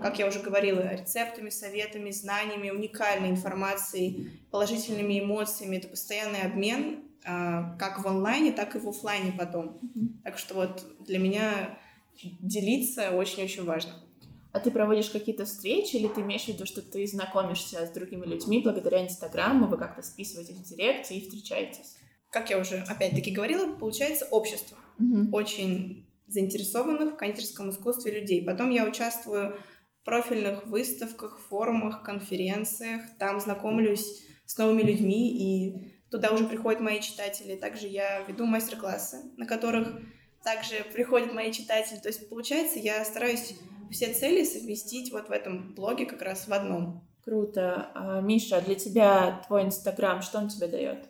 Как я уже говорила, рецептами, советами, знаниями, уникальной информацией, положительными эмоциями. Это постоянный обмен а, как в онлайне, так и в офлайне потом. Так что вот для меня делиться очень-очень важно. А ты проводишь какие-то встречи, или ты имеешь в виду, что ты знакомишься с другими людьми благодаря Инстаграму, вы как-то списываетесь в директе и встречаетесь? Как я уже опять-таки говорила, получается общество. Угу. Очень заинтересованных в кондитерском искусстве людей. Потом я участвую профильных выставках, форумах, конференциях. Там знакомлюсь с новыми людьми, и туда уже приходят мои читатели. Также я веду мастер-классы, на которых также приходят мои читатели. То есть, получается, я стараюсь все цели совместить вот в этом блоге как раз в одном. Круто. А, Миша, для тебя твой Инстаграм, что он тебе дает?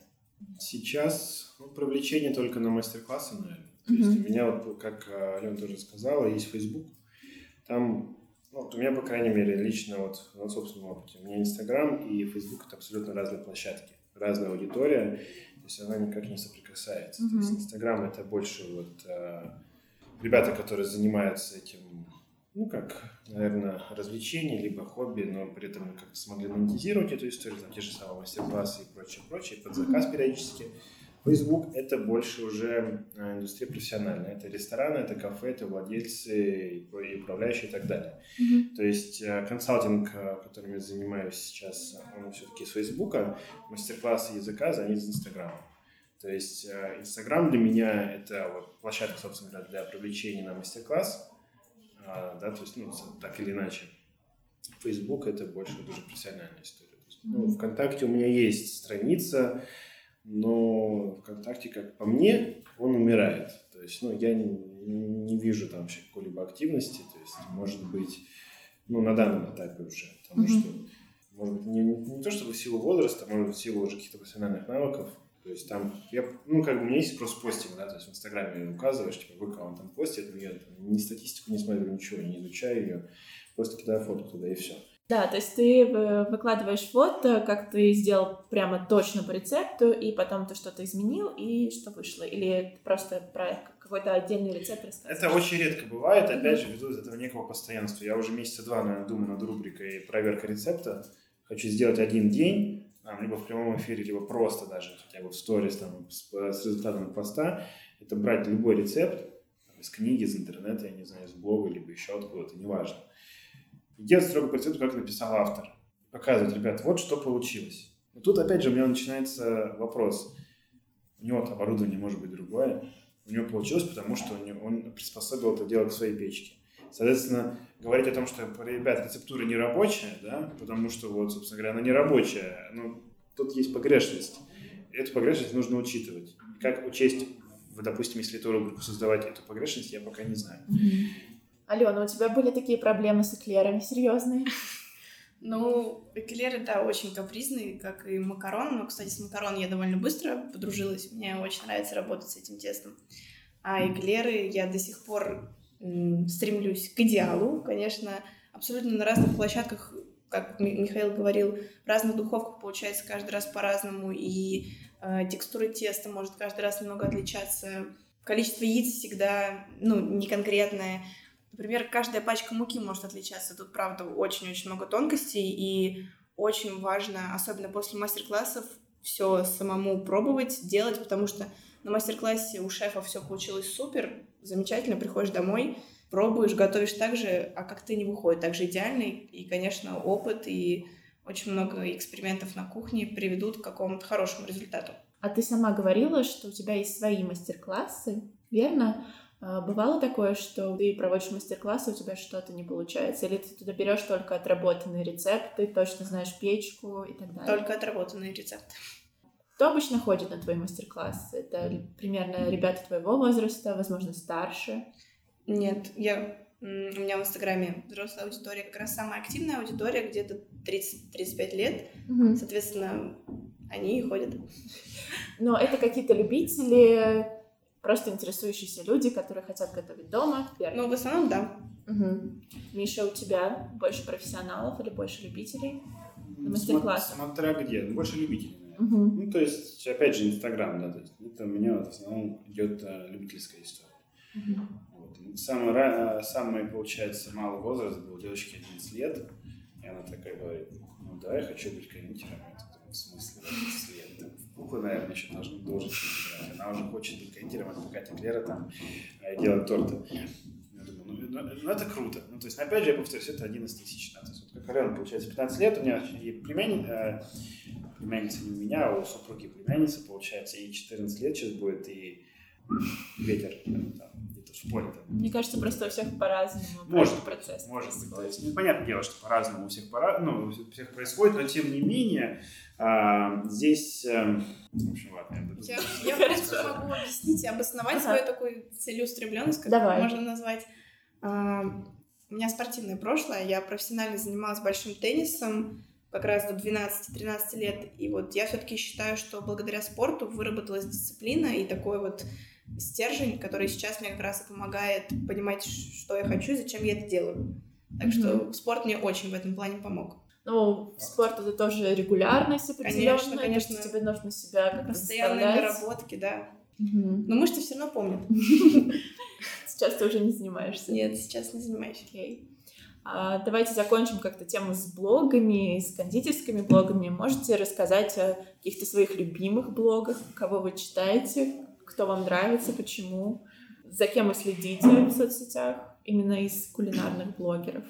Сейчас ну, привлечение только на мастер-классы, наверное. То mm-hmm. есть у меня, вот, как а, Алена тоже сказала, есть Facebook. Там, вот у меня, по крайней мере, лично вот на собственном опыте, у меня Инстаграм и Facebook это абсолютно разные площадки, разная аудитория, то есть она никак не соприкасается. Mm-hmm. То есть Инстаграм это больше вот а, ребята, которые занимаются этим ну, как, наверное, развлечение, либо хобби, но при этом как-то смогли монетизировать эту историю, там те же самые мастер-классы и прочее, прочее, под заказ периодически. Facebook — это больше уже э, индустрия профессиональная. Это рестораны, это кафе, это владельцы и управляющие и так далее. Mm-hmm. То есть э, консалтинг, э, которым я занимаюсь сейчас, он все-таки с Facebook, мастер-классы заказы, они из Инстаграма. То есть Инстаграм для меня — это вот площадка, собственно говоря, для привлечения на мастер-класс, а, да, то есть, ну, так или иначе. Facebook это больше уже профессиональная история. Ну, ВКонтакте у меня есть страница, но ВКонтакте, как по мне, он умирает. То есть, ну, я не, не вижу там вообще какой-либо активности. То есть, может быть, ну, на данном этапе уже. Потому mm-hmm. что, может быть, не, не то чтобы в силу возраста, может быть, в силу уже каких-то профессиональных навыков, то есть там, я, ну, как бы у меня есть просто постинг, да, то есть в Инстаграме указываешь, типа, вы он там постит, но я там, ни статистику не смотрю, ничего, не изучаю ее, просто кидаю фото туда и все. Да, то есть ты выкладываешь фото, как ты сделал прямо точно по рецепту, и потом ты что-то изменил, и что вышло? Или просто про какой-то отдельный рецепт рассказываешь? Это очень редко бывает, опять же, ввиду этого некого постоянства. Я уже месяца два, наверное, думаю над рубрикой «Проверка рецепта». Хочу сделать один день, там, либо в прямом эфире, либо просто даже хотя бы в сторис там, с, с результатом поста, это брать любой рецепт там, из книги, из интернета, я не знаю, из блога, либо еще откуда-то, неважно. И делать строго по рецепту, как написал автор. Показывать, ребят, вот что получилось. Но тут опять же у меня начинается вопрос. У него оборудование может быть другое. У него получилось, потому что он приспособил это дело к своей печке. Соответственно, говорить о том, что, ребят, рецептура не рабочая, да, потому что, вот, собственно говоря, она не рабочая, ну, тут есть погрешность. Эту погрешность нужно учитывать. Как учесть, допустим, если эту рубрику создавать эту погрешность, я пока не знаю. Алена, у тебя были такие проблемы с эклерами серьезные? Ну, эклеры, да, очень капризные, как и макарон. Но, кстати, с макарон я довольно быстро подружилась. Мне очень нравится работать с этим тестом. А эклеры я до сих пор стремлюсь к идеалу. Конечно, абсолютно на разных площадках, как Михаил говорил, в разных духовках получается каждый раз по-разному, и э, текстура теста может каждый раз немного отличаться. Количество яиц всегда, ну, не конкретное. Например, каждая пачка муки может отличаться. Тут, правда, очень-очень много тонкостей, и очень важно, особенно после мастер-классов, все самому пробовать, делать, потому что на мастер-классе у шефа все получилось супер, замечательно, приходишь домой, пробуешь, готовишь так же, а как ты не выходит так же идеальный. И, конечно, опыт и очень много экспериментов на кухне приведут к какому-то хорошему результату. А ты сама говорила, что у тебя есть свои мастер-классы, верно? А, бывало такое, что ты проводишь мастер-классы, у тебя что-то не получается? Или ты туда берешь только отработанные рецепты, точно знаешь печку и так далее? Только отработанные рецепты. Кто обычно ходит на твои мастер-классы? Это примерно ребята твоего возраста, возможно, старше? Нет, я у меня в Инстаграме взрослая аудитория, как раз самая активная аудитория, где-то 30-35 лет. Угу. Соответственно, они и ходят. Но это какие-то любители просто интересующиеся люди, которые хотят готовить дома. Первый. Ну, в основном, да. Угу. Миша, у тебя больше профессионалов или больше любителей на мастер-классах? Смотря где, ну, больше любителей, Угу. Ну, то есть, опять же, Инстаграм, да, то есть это у меня вот в основном идет а, любительская история. Угу. Вот. Самый, самый, получается, малый возраст был девочке 11 лет, и она такая говорит, ну да, я хочу быть кондитером. В смысле, 11 лет? Буквы, наверное, еще должен, должен играть. Она уже хочет быть Катя Клера там делает торты. Я думаю, ну, ну, ну, это круто. Ну, то есть, опять же, я повторюсь, это 11 тысяч. Да? То есть, вот, как Алена, получается, 15 лет, у меня и племянница, племянница не у меня, а у супруги племянница, получается, и 14 лет сейчас будет, и ветер там, где-то в школе. Там. Мне кажется, просто у всех по-разному может, процесс. Может быть. То есть, ну, понятное дело, что по-разному у всех, пора, ну, у всех происходит, но тем не менее, а, здесь... А, в общем, ладно, я, я, я просто могу объяснить и обосновать ага. свою такую целеустремленность, как Давай. можно назвать. А, у меня спортивное прошлое, я профессионально занималась большим теннисом, как раз до 12-13 лет. И вот я все-таки считаю, что благодаря спорту выработалась дисциплина и такой вот стержень, который сейчас мне как раз и помогает понимать, что я хочу и зачем я это делаю. Так mm-hmm. что спорт мне очень в этом плане помог. Ну, спорт это тоже регулярность определенная. Конечно, конечно. Тебе нужно себя как-то Постоянные наработки, да. Угу. Но мышцы все равно помнят. Сейчас ты уже не занимаешься. Нет, сейчас не занимаюсь. Окей. А, давайте закончим как-то тему с блогами, с кондитерскими блогами. Можете рассказать о каких-то своих любимых блогах, кого вы читаете, кто вам нравится, почему, за кем вы следите в соцсетях, именно из кулинарных блогеров?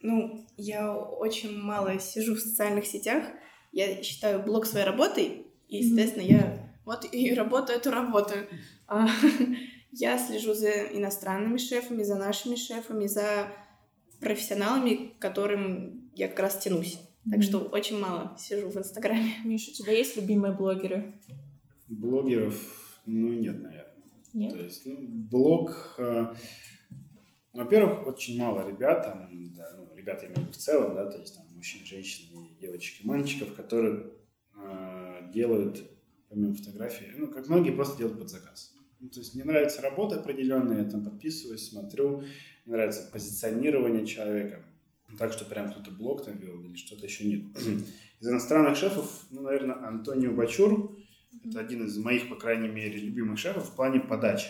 Ну, я очень мало сижу в социальных сетях. Я считаю блог своей работой, и, естественно, mm-hmm. я вот и работаю эту работаю. А, я слежу за иностранными шефами, за нашими шефами, за профессионалами, к которым я как раз тянусь. Так что очень мало сижу в Инстаграме. Миша, у тебя есть любимые блогеры? Блогеров, ну, нет, наверное. Нет? То есть, ну, блог... Э, во-первых, очень мало ребят, там, да, ну, ребят я имею в виду в целом, да, то есть там мужчин, женщин, девочек и мальчиков, которые э, делают, помимо фотографий, ну, как многие просто делают под заказ. Ну, то есть мне нравится работа определенная, я там подписываюсь, смотрю, мне нравится позиционирование человека. Так что прям кто-то блог там вел или что-то еще нет. Из иностранных шефов, ну, наверное, Антонио Бачур. Это один из моих, по крайней мере, любимых шефов в плане подачи.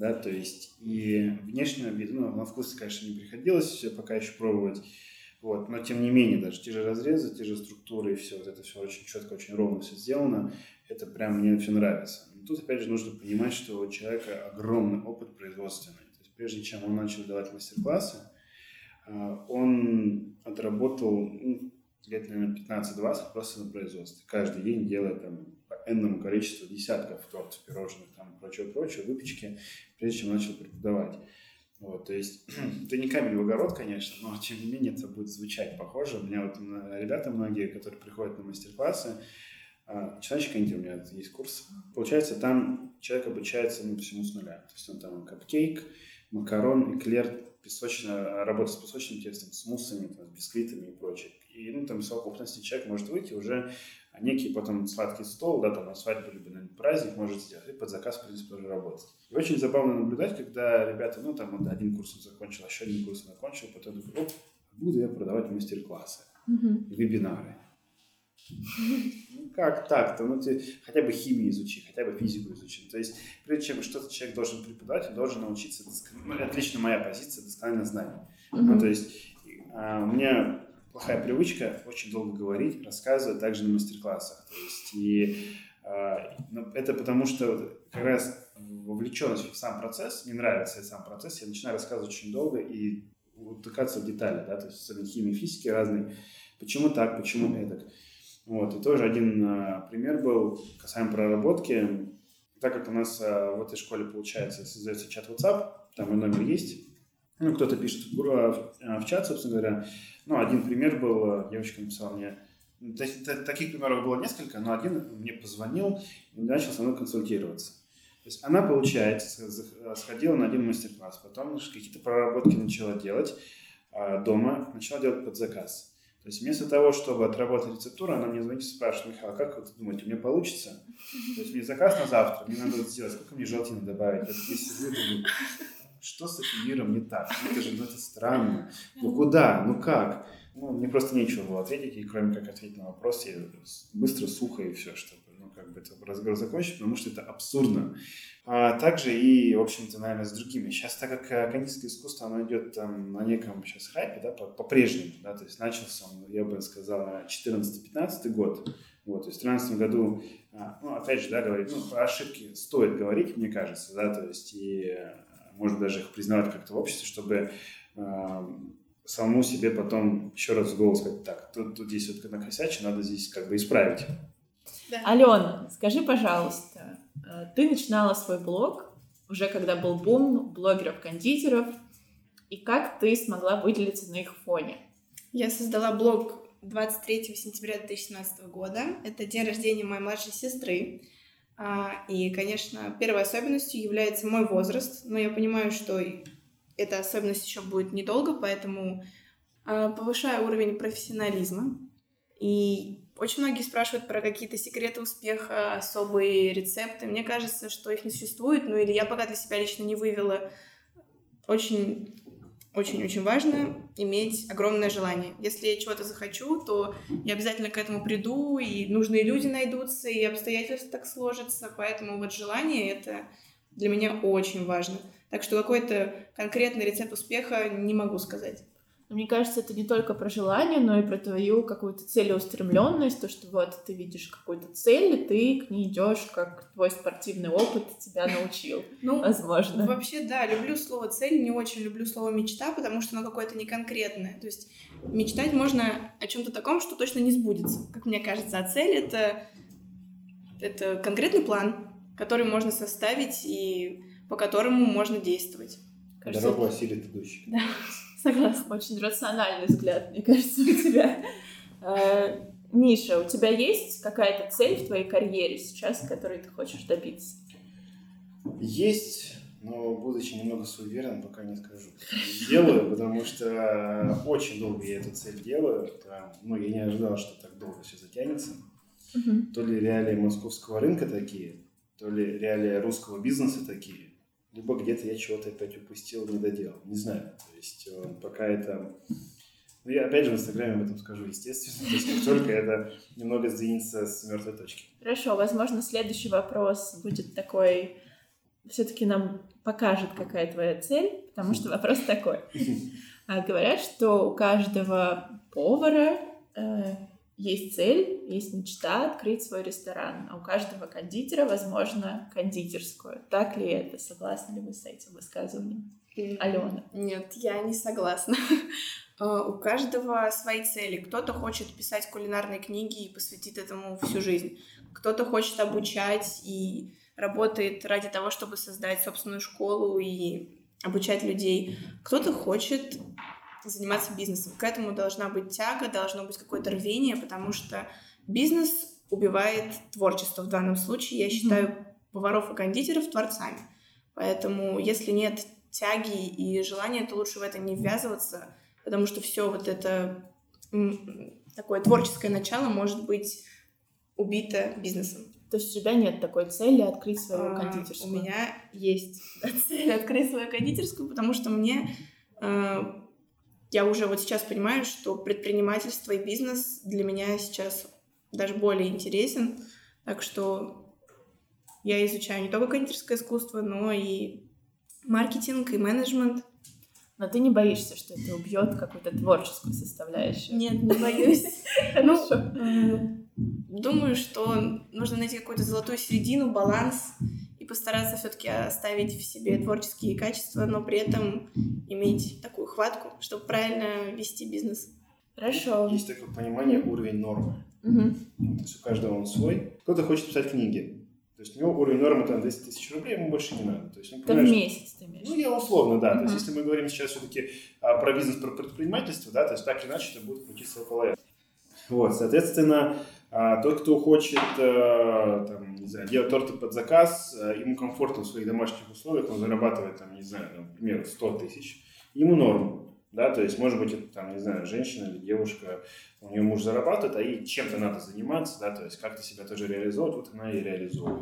Да, то есть и внешнего вида, ну, на вкус, конечно, не приходилось все пока еще пробовать. Вот, но тем не менее, даже те же разрезы, те же структуры и все, вот это все очень четко, очень ровно все сделано. Это прям мне все нравится. Но тут, опять же, нужно понимать, что у человека огромный опыт производственный прежде чем он начал давать мастер-классы, а, он отработал ну, лет, наверное, 15-20 просто на производстве. Каждый день делая там по энному количеству десятков тортов, пирожных, там, прочего-прочего, выпечки, прежде чем начал преподавать. Вот, то есть, это не камень в огород, конечно, но тем не менее это будет звучать похоже. У меня вот ребята многие, которые приходят на мастер-классы, Человечек Инди у меня есть курс. Получается, там человек обучается ну, всему с нуля. То есть он там капкейк, макарон, эклер, песочная, работа с песочным тестом, с муссами, там, с бисквитами и прочее. И ну, там в совокупности человек может выйти уже некий потом сладкий стол, да, там на свадьбу либо на праздник может сделать, и под заказ, в принципе, тоже работать. И очень забавно наблюдать, когда ребята, ну, там, вот один курс он закончил, еще один курс он закончил, потом такой, оп, буду я продавать мастер-классы, mm-hmm. вебинары. Ну, как так-то? Ну, ты хотя бы химию изучи, хотя бы физику изучи. То есть, прежде чем что-то человек должен преподавать, он должен научиться, ну, это лично моя позиция, досконально знать. Mm-hmm. Ну, то есть, а, у меня плохая привычка очень долго говорить, рассказывать также на мастер-классах. То есть, и а, ну, это потому, что как раз вовлеченность в сам процесс, мне нравится этот сам процесс, я начинаю рассказывать очень долго и утыкаться в детали, да, то есть особенно химии, физики разные. Почему так, почему это? Вот, и тоже один а, пример был касаемо проработки. Так как у нас а, в этой школе, получается, создается чат WhatsApp, там и номер есть, ну, кто-то пишет в, а, в чат, собственно говоря. Ну, один пример был, девочка написала мне, таких примеров было несколько, но один мне позвонил и начал со мной консультироваться. То есть она, получается, сходила на один мастер-класс, потом какие-то проработки начала делать дома, начала делать под заказ. То есть вместо того, чтобы отработать рецептуру, она мне звонит и спрашивает, Михаил, а как вы думаете, у меня получится? То есть мне заказ на завтра, мне надо сделать, сколько мне желтины добавить? Я сижу думаю, что с этим миром не так? Это же ну, это странно. Ну куда? Ну как? Ну, мне просто нечего было ответить, и кроме как ответить на вопрос, я быстро, сухо и все, чтобы ну, как бы этот разговор закончить, потому что это абсурдно. А также и, в общем-то, наверное, с другими. Сейчас, так как э, кондитерское искусство, оно идет там на неком сейчас хайпе, да, по-прежнему, да, то есть начался он, я бы сказал, 14-15 год, вот, то есть в 2013 году, а, ну, опять же, да, говорить, ну, про ошибки стоит говорить, мне кажется, да, то есть и э, может даже их признавать как-то в обществе, чтобы э, самому себе потом еще раз в голову сказать, так, тут, тут здесь вот накосячено, надо здесь как бы исправить. Да. Алена, скажи, пожалуйста, э, ты начинала свой блог уже когда был бум блогеров-кондитеров, и как ты смогла выделиться на их фоне? Я создала блог 23 сентября 2017 года. Это день рождения моей младшей сестры. А, и, конечно, первой особенностью является мой возраст, но я понимаю, что эта особенность еще будет недолго, поэтому а, повышаю уровень профессионализма. И очень многие спрашивают про какие-то секреты успеха, особые рецепты. Мне кажется, что их не существует, ну или я пока для себя лично не вывела. Очень очень-очень важно иметь огромное желание. Если я чего-то захочу, то я обязательно к этому приду, и нужные люди найдутся, и обстоятельства так сложатся. Поэтому вот желание — это для меня очень важно. Так что какой-то конкретный рецепт успеха не могу сказать. Но мне кажется, это не только про желание, но и про твою какую-то целеустремленность, то, что вот ты видишь какую-то цель, и ты к ней идешь, как твой спортивный опыт тебя научил. Ну, возможно. Вообще, да, люблю слово цель, не очень люблю слово мечта, потому что оно какое-то неконкретное. То есть мечтать можно о чем-то таком, что точно не сбудется. Как мне кажется, а цель это, это конкретный план, который можно составить и по которому можно действовать. Кажется, Дорогу осилит идущий. Да. Согласна. Очень рациональный взгляд, мне кажется, у тебя. Э, Миша, у тебя есть какая-то цель в твоей карьере сейчас, которой ты хочешь добиться? Есть, но будучи немного суеверен, пока не скажу. Делаю, потому что очень долго я эту цель делаю. Ну, я не ожидал, что так долго все затянется. То ли реалии московского рынка такие, то ли реалии русского бизнеса такие либо где-то я чего-то опять упустил, не доделал. Не знаю. То есть э, пока это... Ну, я опять же в Инстаграме об этом скажу, естественно. То есть как только это немного сдвинется с мертвой точки. Хорошо, возможно, следующий вопрос будет такой... Все-таки нам покажет, какая твоя цель, потому что вопрос такой. А говорят, что у каждого повара э, есть цель, есть мечта открыть свой ресторан, а у каждого кондитера, возможно, кондитерскую. Так ли это? Согласны ли вы с этим высказыванием? Алена. Нет, я не согласна. А, у каждого свои цели. Кто-то хочет писать кулинарные книги и посвятит этому всю жизнь. Кто-то хочет обучать и работает ради того, чтобы создать собственную школу и обучать людей. Кто-то хочет заниматься бизнесом. К этому должна быть тяга, должно быть какое-то рвение, потому что бизнес убивает творчество в данном случае. Я считаю поваров и кондитеров творцами. Поэтому если нет тяги и желания, то лучше в это не ввязываться, потому что все вот это такое творческое начало может быть убито бизнесом. То есть у тебя нет такой цели открыть свою а, кондитерскую? У меня есть цель открыть свою кондитерскую, потому что мне а, я уже вот сейчас понимаю, что предпринимательство и бизнес для меня сейчас даже более интересен. Так что я изучаю не только кондитерское искусство, но и маркетинг, и менеджмент. Но ты не боишься, что это убьет какую-то творческую составляющую? Нет, не боюсь. Ну, думаю, что нужно найти какую-то золотую середину, баланс постараться все-таки оставить в себе творческие качества, но при этом иметь такую хватку, чтобы правильно вести бизнес. Хорошо. Есть такое понимание уровень нормы. Угу. То есть у каждого он свой. Кто-то хочет писать книги. То есть у него уровень нормы там 200 тысяч рублей, ему больше не надо. То есть, он, Это в месяц ты имеешь? Ну, я условно, да. Uh-huh. То есть, если мы говорим сейчас все-таки а, про бизнес, про предпринимательство, да, то есть так или иначе это будет крутиться около этого. Вот, соответственно, а тот, кто хочет э, там, не знаю, делать торты под заказ, э, ему комфортно в своих домашних условиях, он зарабатывает, там, не знаю, например, 100 тысяч, ему норм. да, то есть, может быть, это, там, не знаю, женщина или девушка, у нее муж зарабатывает, а ей чем-то надо заниматься, да, то есть, как-то себя тоже реализовать, вот она и реализует.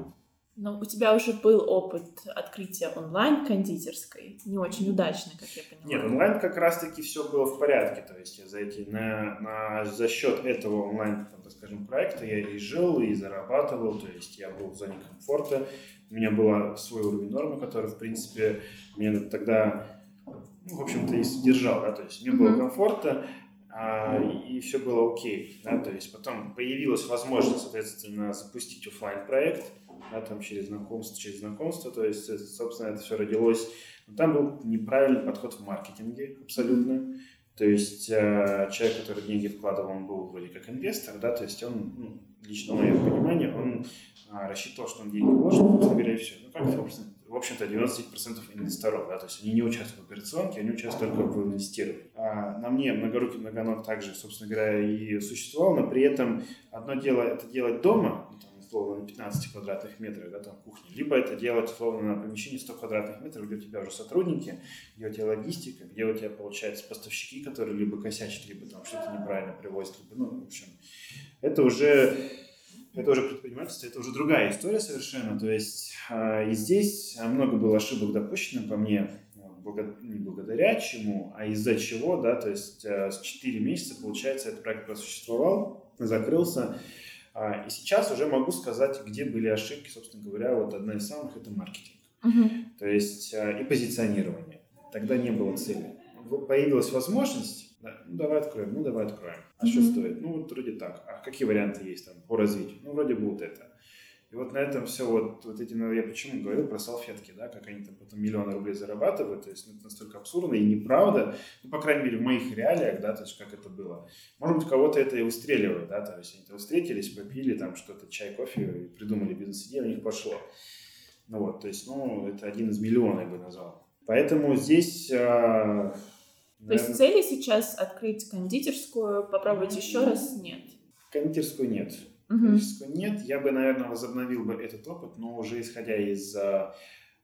Но у тебя уже был опыт открытия онлайн-кондитерской, не очень удачный, как я понимаю. Нет, онлайн как раз-таки все было в порядке, то есть я за, эти, на, на, за счет этого онлайн, так скажем, проекта я и жил, и зарабатывал, то есть я был в зоне комфорта, у меня был свой уровень нормы, который, в принципе, мне тогда, ну, в общем-то, и содержал, да, то есть мне было комфортно, а, и все было окей, да, то есть потом появилась возможность, соответственно, запустить офлайн проект да, там через знакомство, через знакомство, то есть, собственно, это все родилось. Но там был неправильный подход в маркетинге абсолютно. То есть э, человек, который деньги вкладывал, он был вроде как инвестор, да, то есть он, ну, лично мое понимание, он а, рассчитывал, что он деньги вложит, и все. Ну, как, в общем-то, 90% инвесторов, да, то есть они не участвуют в операционке, они участвуют только в инвестировании. А на мне многорукий многоног также, собственно говоря, и существовал, но при этом одно дело это делать дома, условно, на 15 квадратных метрах, да, там, кухни, либо это делать, условно, на помещении 100 квадратных метров, где у тебя уже сотрудники, где у тебя логистика, где у тебя, получается, поставщики, которые либо косячат, либо там что-то неправильно привозят, либо, ну, в общем, это уже это уже предпринимательство, это уже другая история совершенно. То есть э, и здесь много было ошибок допущено по мне, не благодаря чему, а из-за чего, да, то есть э, с 4 месяца, получается, этот проект просуществовал, закрылся, а, и сейчас уже могу сказать, где были ошибки, собственно говоря, вот одна из самых – это маркетинг. Uh-huh. То есть а, и позиционирование. Тогда не было цели. Появилась возможность, да, ну давай откроем, ну давай откроем. А uh-huh. что стоит? Ну вот вроде так. А какие варианты есть там по развитию? Ну вроде бы вот это. И вот на этом все, вот, вот эти, ну, я почему говорил про салфетки, да, как они там потом миллионы рублей зарабатывают, то есть ну, это настолько абсурдно и неправда, ну, по крайней мере, в моих реалиях, да, то есть как это было. Может быть, кого-то это и устреливает, да, то есть они там встретились, попили там что-то, чай, кофе, и придумали бизнес-идею, у них пошло. Ну вот, то есть, ну, это один из миллионов, я бы назвал. Поэтому здесь... А, то есть цели сейчас открыть кондитерскую, попробовать еще раз, нет? Кондитерскую нет. Угу. нет, я бы, наверное, возобновил бы этот опыт, но уже исходя из а,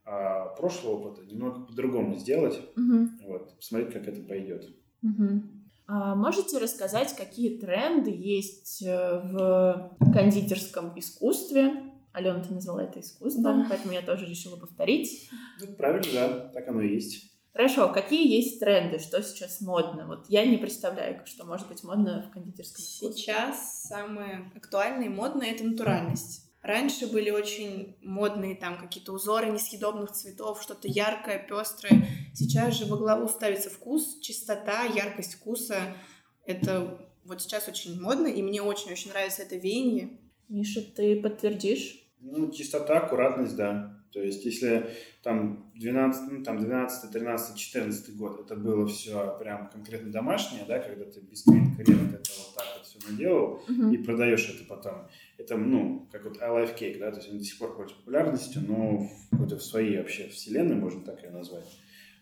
а, прошлого опыта, немного по-другому сделать, угу. вот, посмотреть, как это пойдет. Угу. А можете рассказать, какие тренды есть э, в кондитерском искусстве? Алена, ты назвала это искусством, да. поэтому я тоже решила повторить. Ну, правильно, да, так оно и есть. Хорошо, какие есть тренды, что сейчас модно? Вот я не представляю, что может быть модно в кондитерском искусстве. Сейчас самое актуальное и модное — это натуральность. Раньше были очень модные там какие-то узоры несъедобных цветов, что-то яркое, пестрое. Сейчас же во главу ставится вкус, чистота, яркость вкуса. Это вот сейчас очень модно, и мне очень-очень нравится это веяние. Миша, ты подтвердишь? Ну, чистота, аккуратность, да. То есть, если там 12, ну, там 12, 13, 14 год это было все прям конкретно домашнее, да, когда ты бисквит, крем, это вот так вот все наделал uh-huh. и продаешь это потом. Это, ну, как вот I Life Cake, да, то есть он до сих пор пользуется популярностью, но в, какой-то в своей вообще вселенной, можно так ее назвать.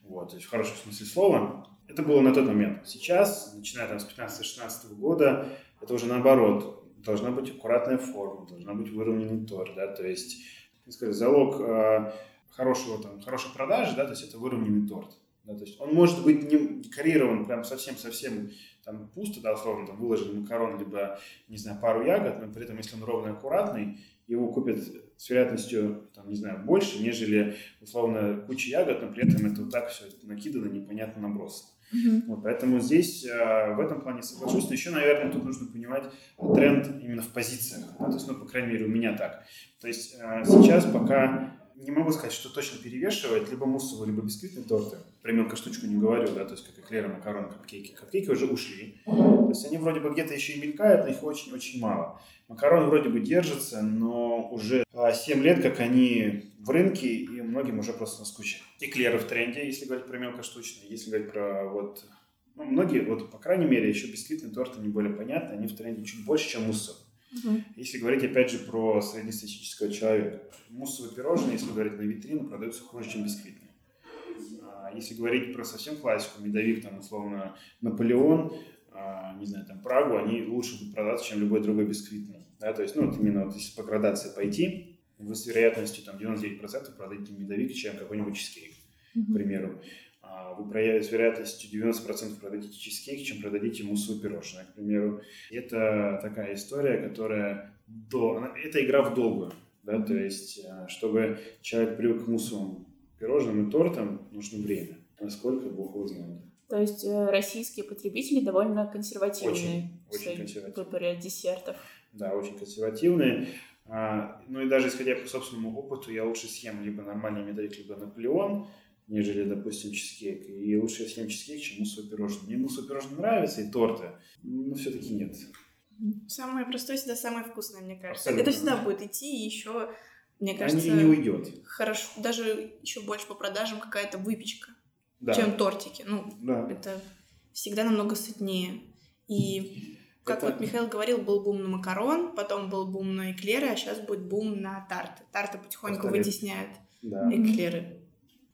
Вот, то есть в хорошем смысле слова. Это было на тот момент. Сейчас, начиная там с 15-16 года, это уже наоборот. Должна быть аккуратная форма, должна быть выровненный торт, да, то есть сказать, залог э, хорошего, там, хорошей продажи, да, то есть это выровненный торт. Да, то есть он может быть не декорирован прям совсем-совсем там пусто, да, условно, там выложили макарон, либо, не знаю, пару ягод, но при этом, если он ровный, аккуратный, его купят с вероятностью, там, не знаю, больше, нежели, условно, куча ягод, но при этом это вот так все накидано, непонятно набросано. Mm-hmm. Вот, поэтому здесь э, в этом плане соглашусь. Но еще, наверное, тут нужно понимать тренд именно в позициях. Да? То есть, ну, по крайней мере, у меня так. То есть э, сейчас пока не могу сказать, что точно перевешивает либо муссовые, либо бисквитные торты. Про мелкую штучку не говорю, да, то есть как эклеры, макароны, капкейки. Капкейки уже ушли. То есть они вроде бы где-то еще и мелькают, но их очень-очень мало. Макароны вроде бы держатся, но уже 7 лет, как они в рынке, и многим уже просто наскучили. Эклеры в тренде, если говорить про мелкоштучные, если говорить про вот... Ну, многие, вот, по крайней мере, еще бисквитные торты не более понятны, они в тренде чуть больше, чем муссовые. Угу. Если говорить, опять же, про среднестатистического человека, муссовые пирожные, если говорить на витрину, продаются хуже, чем бисквитные. А если говорить про совсем классику, медовик, там, условно, Наполеон, а, не знаю, там, Прагу, они лучше будут продаться, чем любой другой бисквитный. Да? То есть, ну, вот именно вот если по градации пойти, вы с вероятностью там 99% продадите медовик, чем какой-нибудь чизкейк, mm-hmm. к примеру. а, вы с вероятностью 90% продадите чизкейк, чем продадите муссу пирожное, к примеру. Это такая история, которая до... Это игра в долгую, да, то есть, а, чтобы человек привык к муссовым пирожным и тортам, нужно время. Насколько Бог его знает. То есть э, российские потребители довольно консервативные очень, в очень консервативные. выборе десертов. Да, очень консервативные. А, ну и даже исходя по собственному опыту, я лучше съем либо нормальный медовик, либо Наполеон, нежели, допустим, чизкейк. И лучше я съем чизкейк, чем муссовое пирожное. Мне муссовое пирожное нравится, и торты, но все-таки нет. Самое простое всегда самое вкусное, мне кажется. Абсолютно. Это всегда будет идти, и еще, мне кажется... Они не уйдет. Хорошо, даже еще больше по продажам какая-то выпечка, да. чем тортики. Ну, да. это всегда намного сытнее. И как это... вот Михаил говорил, был бум на макарон, потом был бум на эклеры, а сейчас будет бум на тарты. Тарты потихоньку Повторит. вытесняют да. эклеры.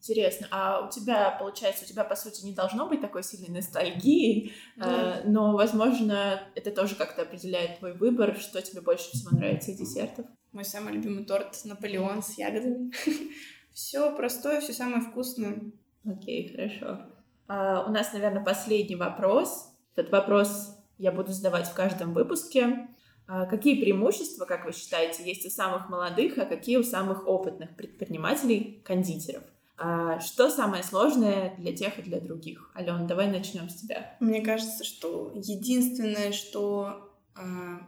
Интересно, а у тебя, получается, у тебя, по сути, не должно быть такой сильной ностальгии, да. э, но, возможно, это тоже как-то определяет твой выбор, что тебе больше всего нравится из десертов. Мой самый любимый торт Наполеон с ягодами. Все простое, все самое вкусное. Окей, хорошо. А, у нас, наверное, последний вопрос. Этот вопрос я буду задавать в каждом выпуске. А, какие преимущества, как вы считаете, есть у самых молодых, а какие у самых опытных предпринимателей, кондитеров? А, что самое сложное для тех и для других? Ален, давай начнем с тебя. Мне кажется, что единственное, что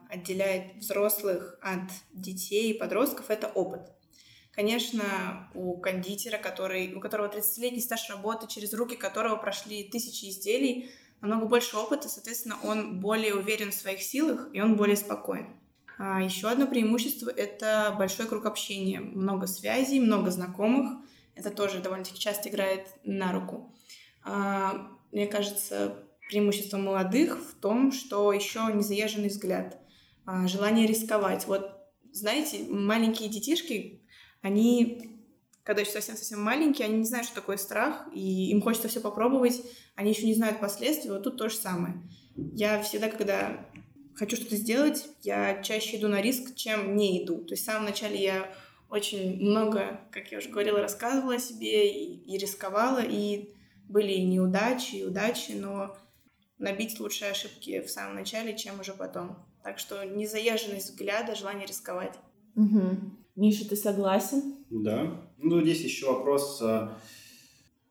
отделяет взрослых от детей и подростков, это опыт. Конечно, у кондитера, который, у которого 30-летний стаж работы, через руки которого прошли тысячи изделий, намного больше опыта, соответственно, он более уверен в своих силах, и он более спокоен. А еще одно преимущество — это большой круг общения. Много связей, много знакомых. Это тоже довольно-таки часто играет на руку. А, мне кажется, преимущество молодых в том, что еще не заезженный взгляд, а, желание рисковать. Вот, знаете, маленькие детишки, они когда еще совсем-совсем маленькие, они не знают, что такое страх, и им хочется все попробовать, они еще не знают последствий, вот тут то же самое. Я всегда, когда хочу что-то сделать, я чаще иду на риск, чем не иду. То есть в самом начале я очень много, как я уже говорила, рассказывала о себе и, и рисковала, и были и неудачи, и удачи, но набить лучше ошибки в самом начале, чем уже потом. Так что незаезженность взгляда, желание рисковать. Угу. Миша, ты согласен? Да. Ну, здесь еще вопрос, э,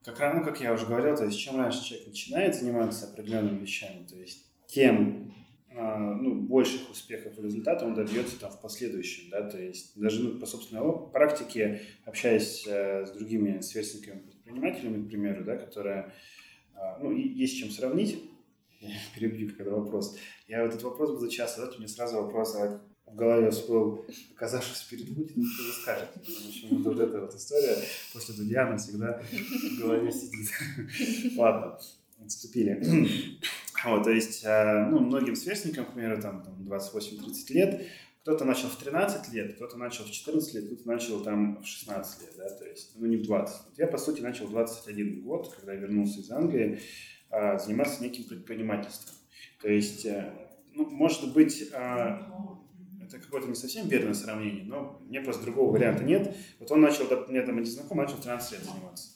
как, ну, как я уже говорил, то есть чем раньше человек начинает заниматься определенными вещами, то есть тем э, ну, больших успехов и результатов он добьется там в последующем, да, то есть даже ну, по собственной практике, общаясь э, с другими сверстниками предпринимателями, к примеру, да, которые, ну, есть чем сравнить, перебью когда вопрос. Я этот вопрос буду часто задать, у меня сразу вопрос, а в голове всплыл, оказавшись перед Путиным, что вы скажете. В общем, вот эта вот история после Дудьяна всегда в голове сидит. Ладно, отступили. Вот, то есть, э, ну, многим сверстникам, к примеру, там, там 28-30 лет, кто-то начал в 13 лет, кто-то начал в 14 лет, кто-то начал там в 16 лет, да, то есть, ну, не в 20. Вот я, по сути, начал в 21 год, когда вернулся из Англии, э, заниматься неким предпринимательством. То есть, э, ну, может быть, это какое-то не совсем верное сравнение, но мне просто другого варианта нет. Вот он начал, мне там один знакомый начал 13 лет заниматься.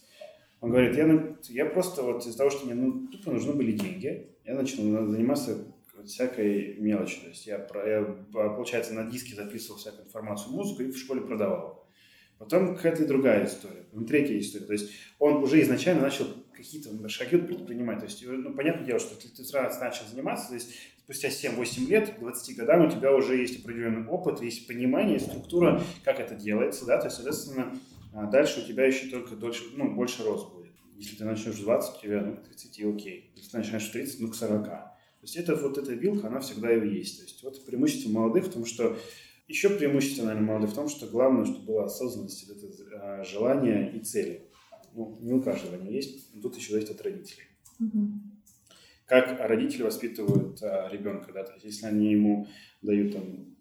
Он говорит, я, я просто вот из-за того, что мне ну, тупо нужны были деньги, я начал заниматься всякой мелочью. То есть я, я, получается, на диске записывал всякую информацию, музыку и в школе продавал. Потом какая-то другая история, третья история. То есть он уже изначально начал какие-то шаги предпринимать. То есть, ну, понятное дело, что ты сразу начал заниматься, то есть спустя 7-8 лет, к 20 годам у тебя уже есть определенный опыт, есть понимание, структура, как это делается, да, то есть, соответственно, а дальше у тебя еще только дольше, ну, больше рост будет. Если ты начнешь в 20, у тебя, ну, к 30, окей. Если ты начинаешь в 30, ну, к 40. То есть это вот эта вилка, она всегда и есть. То есть вот преимущество молодых в том, что еще преимущество, наверное, молодых в том, что главное, чтобы была осознанность, это а, желание и цели. Ну, не у каждого они есть, тут еще зависит от родителей. Угу как родители воспитывают а, ребенка, да, то есть если они ему дают там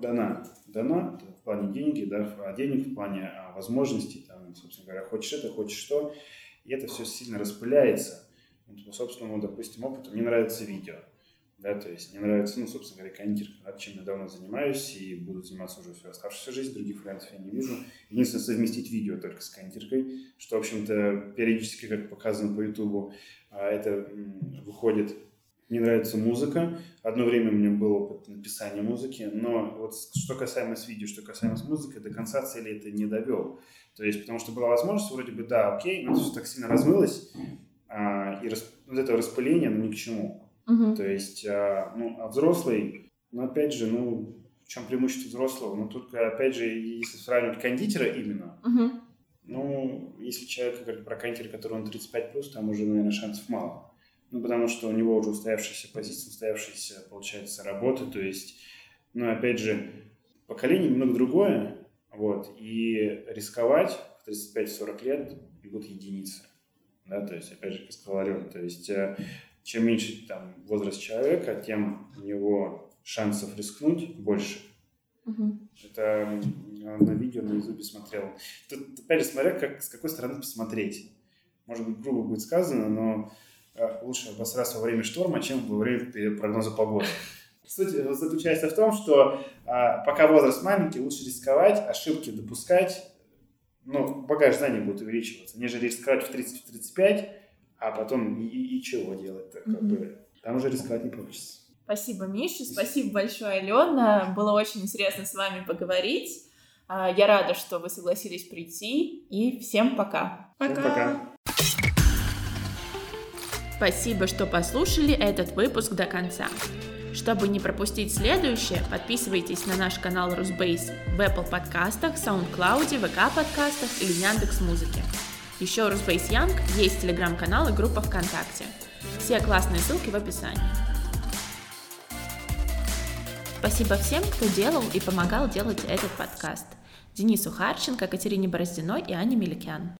дана, дана в плане деньги, да, а денег в плане а, возможностей, там, собственно говоря, хочешь это, хочешь что, и это все сильно распыляется. Вот, по собственному, допустим, опыту, мне нравится видео. Да, то есть мне нравится, ну, собственно говоря, кондитер, чем я давно занимаюсь и буду заниматься уже всю оставшуюся жизнь, других вариантов я не вижу. Единственное, совместить видео только с кондитеркой, что, в общем-то, периодически, как показано по Ютубу, а, это выходит мне нравится музыка. Одно время у меня был опыт написания музыки, но вот что касаемо с видео, что касаемо с музыкой, до конца цели это не довел. То есть, потому что была возможность, вроде бы, да, окей, но все так сильно размылось, а, и рас, вот это распыление, ну, ни к чему. Uh-huh. То есть, а, ну, а взрослый, ну, опять же, ну, в чем преимущество взрослого? Ну, только, опять же, если сравнивать кондитера именно, uh-huh. ну, если человек говорит про кондитера, который он 35+, там уже, наверное, шансов мало. Ну, потому что у него уже устоявшаяся позиция, устоявшаяся, получается, работа. То есть, ну, опять же, поколение немного другое. Вот, и рисковать в 35-40 лет будут единицы. Да, то есть, опять же, как сказал Алена, то есть, э, чем меньше там возраст человека, тем у него шансов рискнуть больше. Угу. Это на видео на Ютубе смотрел. Тут, опять же, смотря как, с какой стороны посмотреть. Может быть, грубо будет сказано, но Э, лучше обосраться во время шторма, чем во время прогноза погоды. Суть заключается в том, что а, пока возраст маленький, лучше рисковать, ошибки допускать, ну, багаж знаний будет увеличиваться, нежели рисковать в 30-35, а потом и, и, чего делать Как mm-hmm. бы, там уже рисковать не получится. Спасибо, Миша, спасибо большое, Алена. Было очень интересно с вами поговорить. А, я рада, что вы согласились прийти. И всем пока. Пока. Всем пока. Спасибо, что послушали этот выпуск до конца. Чтобы не пропустить следующее, подписывайтесь на наш канал Русбейс в Apple подкастах, SoundCloud, VK подкастах или Яндекс Музыке. Еще у Русбейс Янг есть телеграм-канал и группа ВКонтакте. Все классные ссылки в описании. Спасибо всем, кто делал и помогал делать этот подкаст. Денису Харченко, Катерине Бороздиной и Ане Меликян.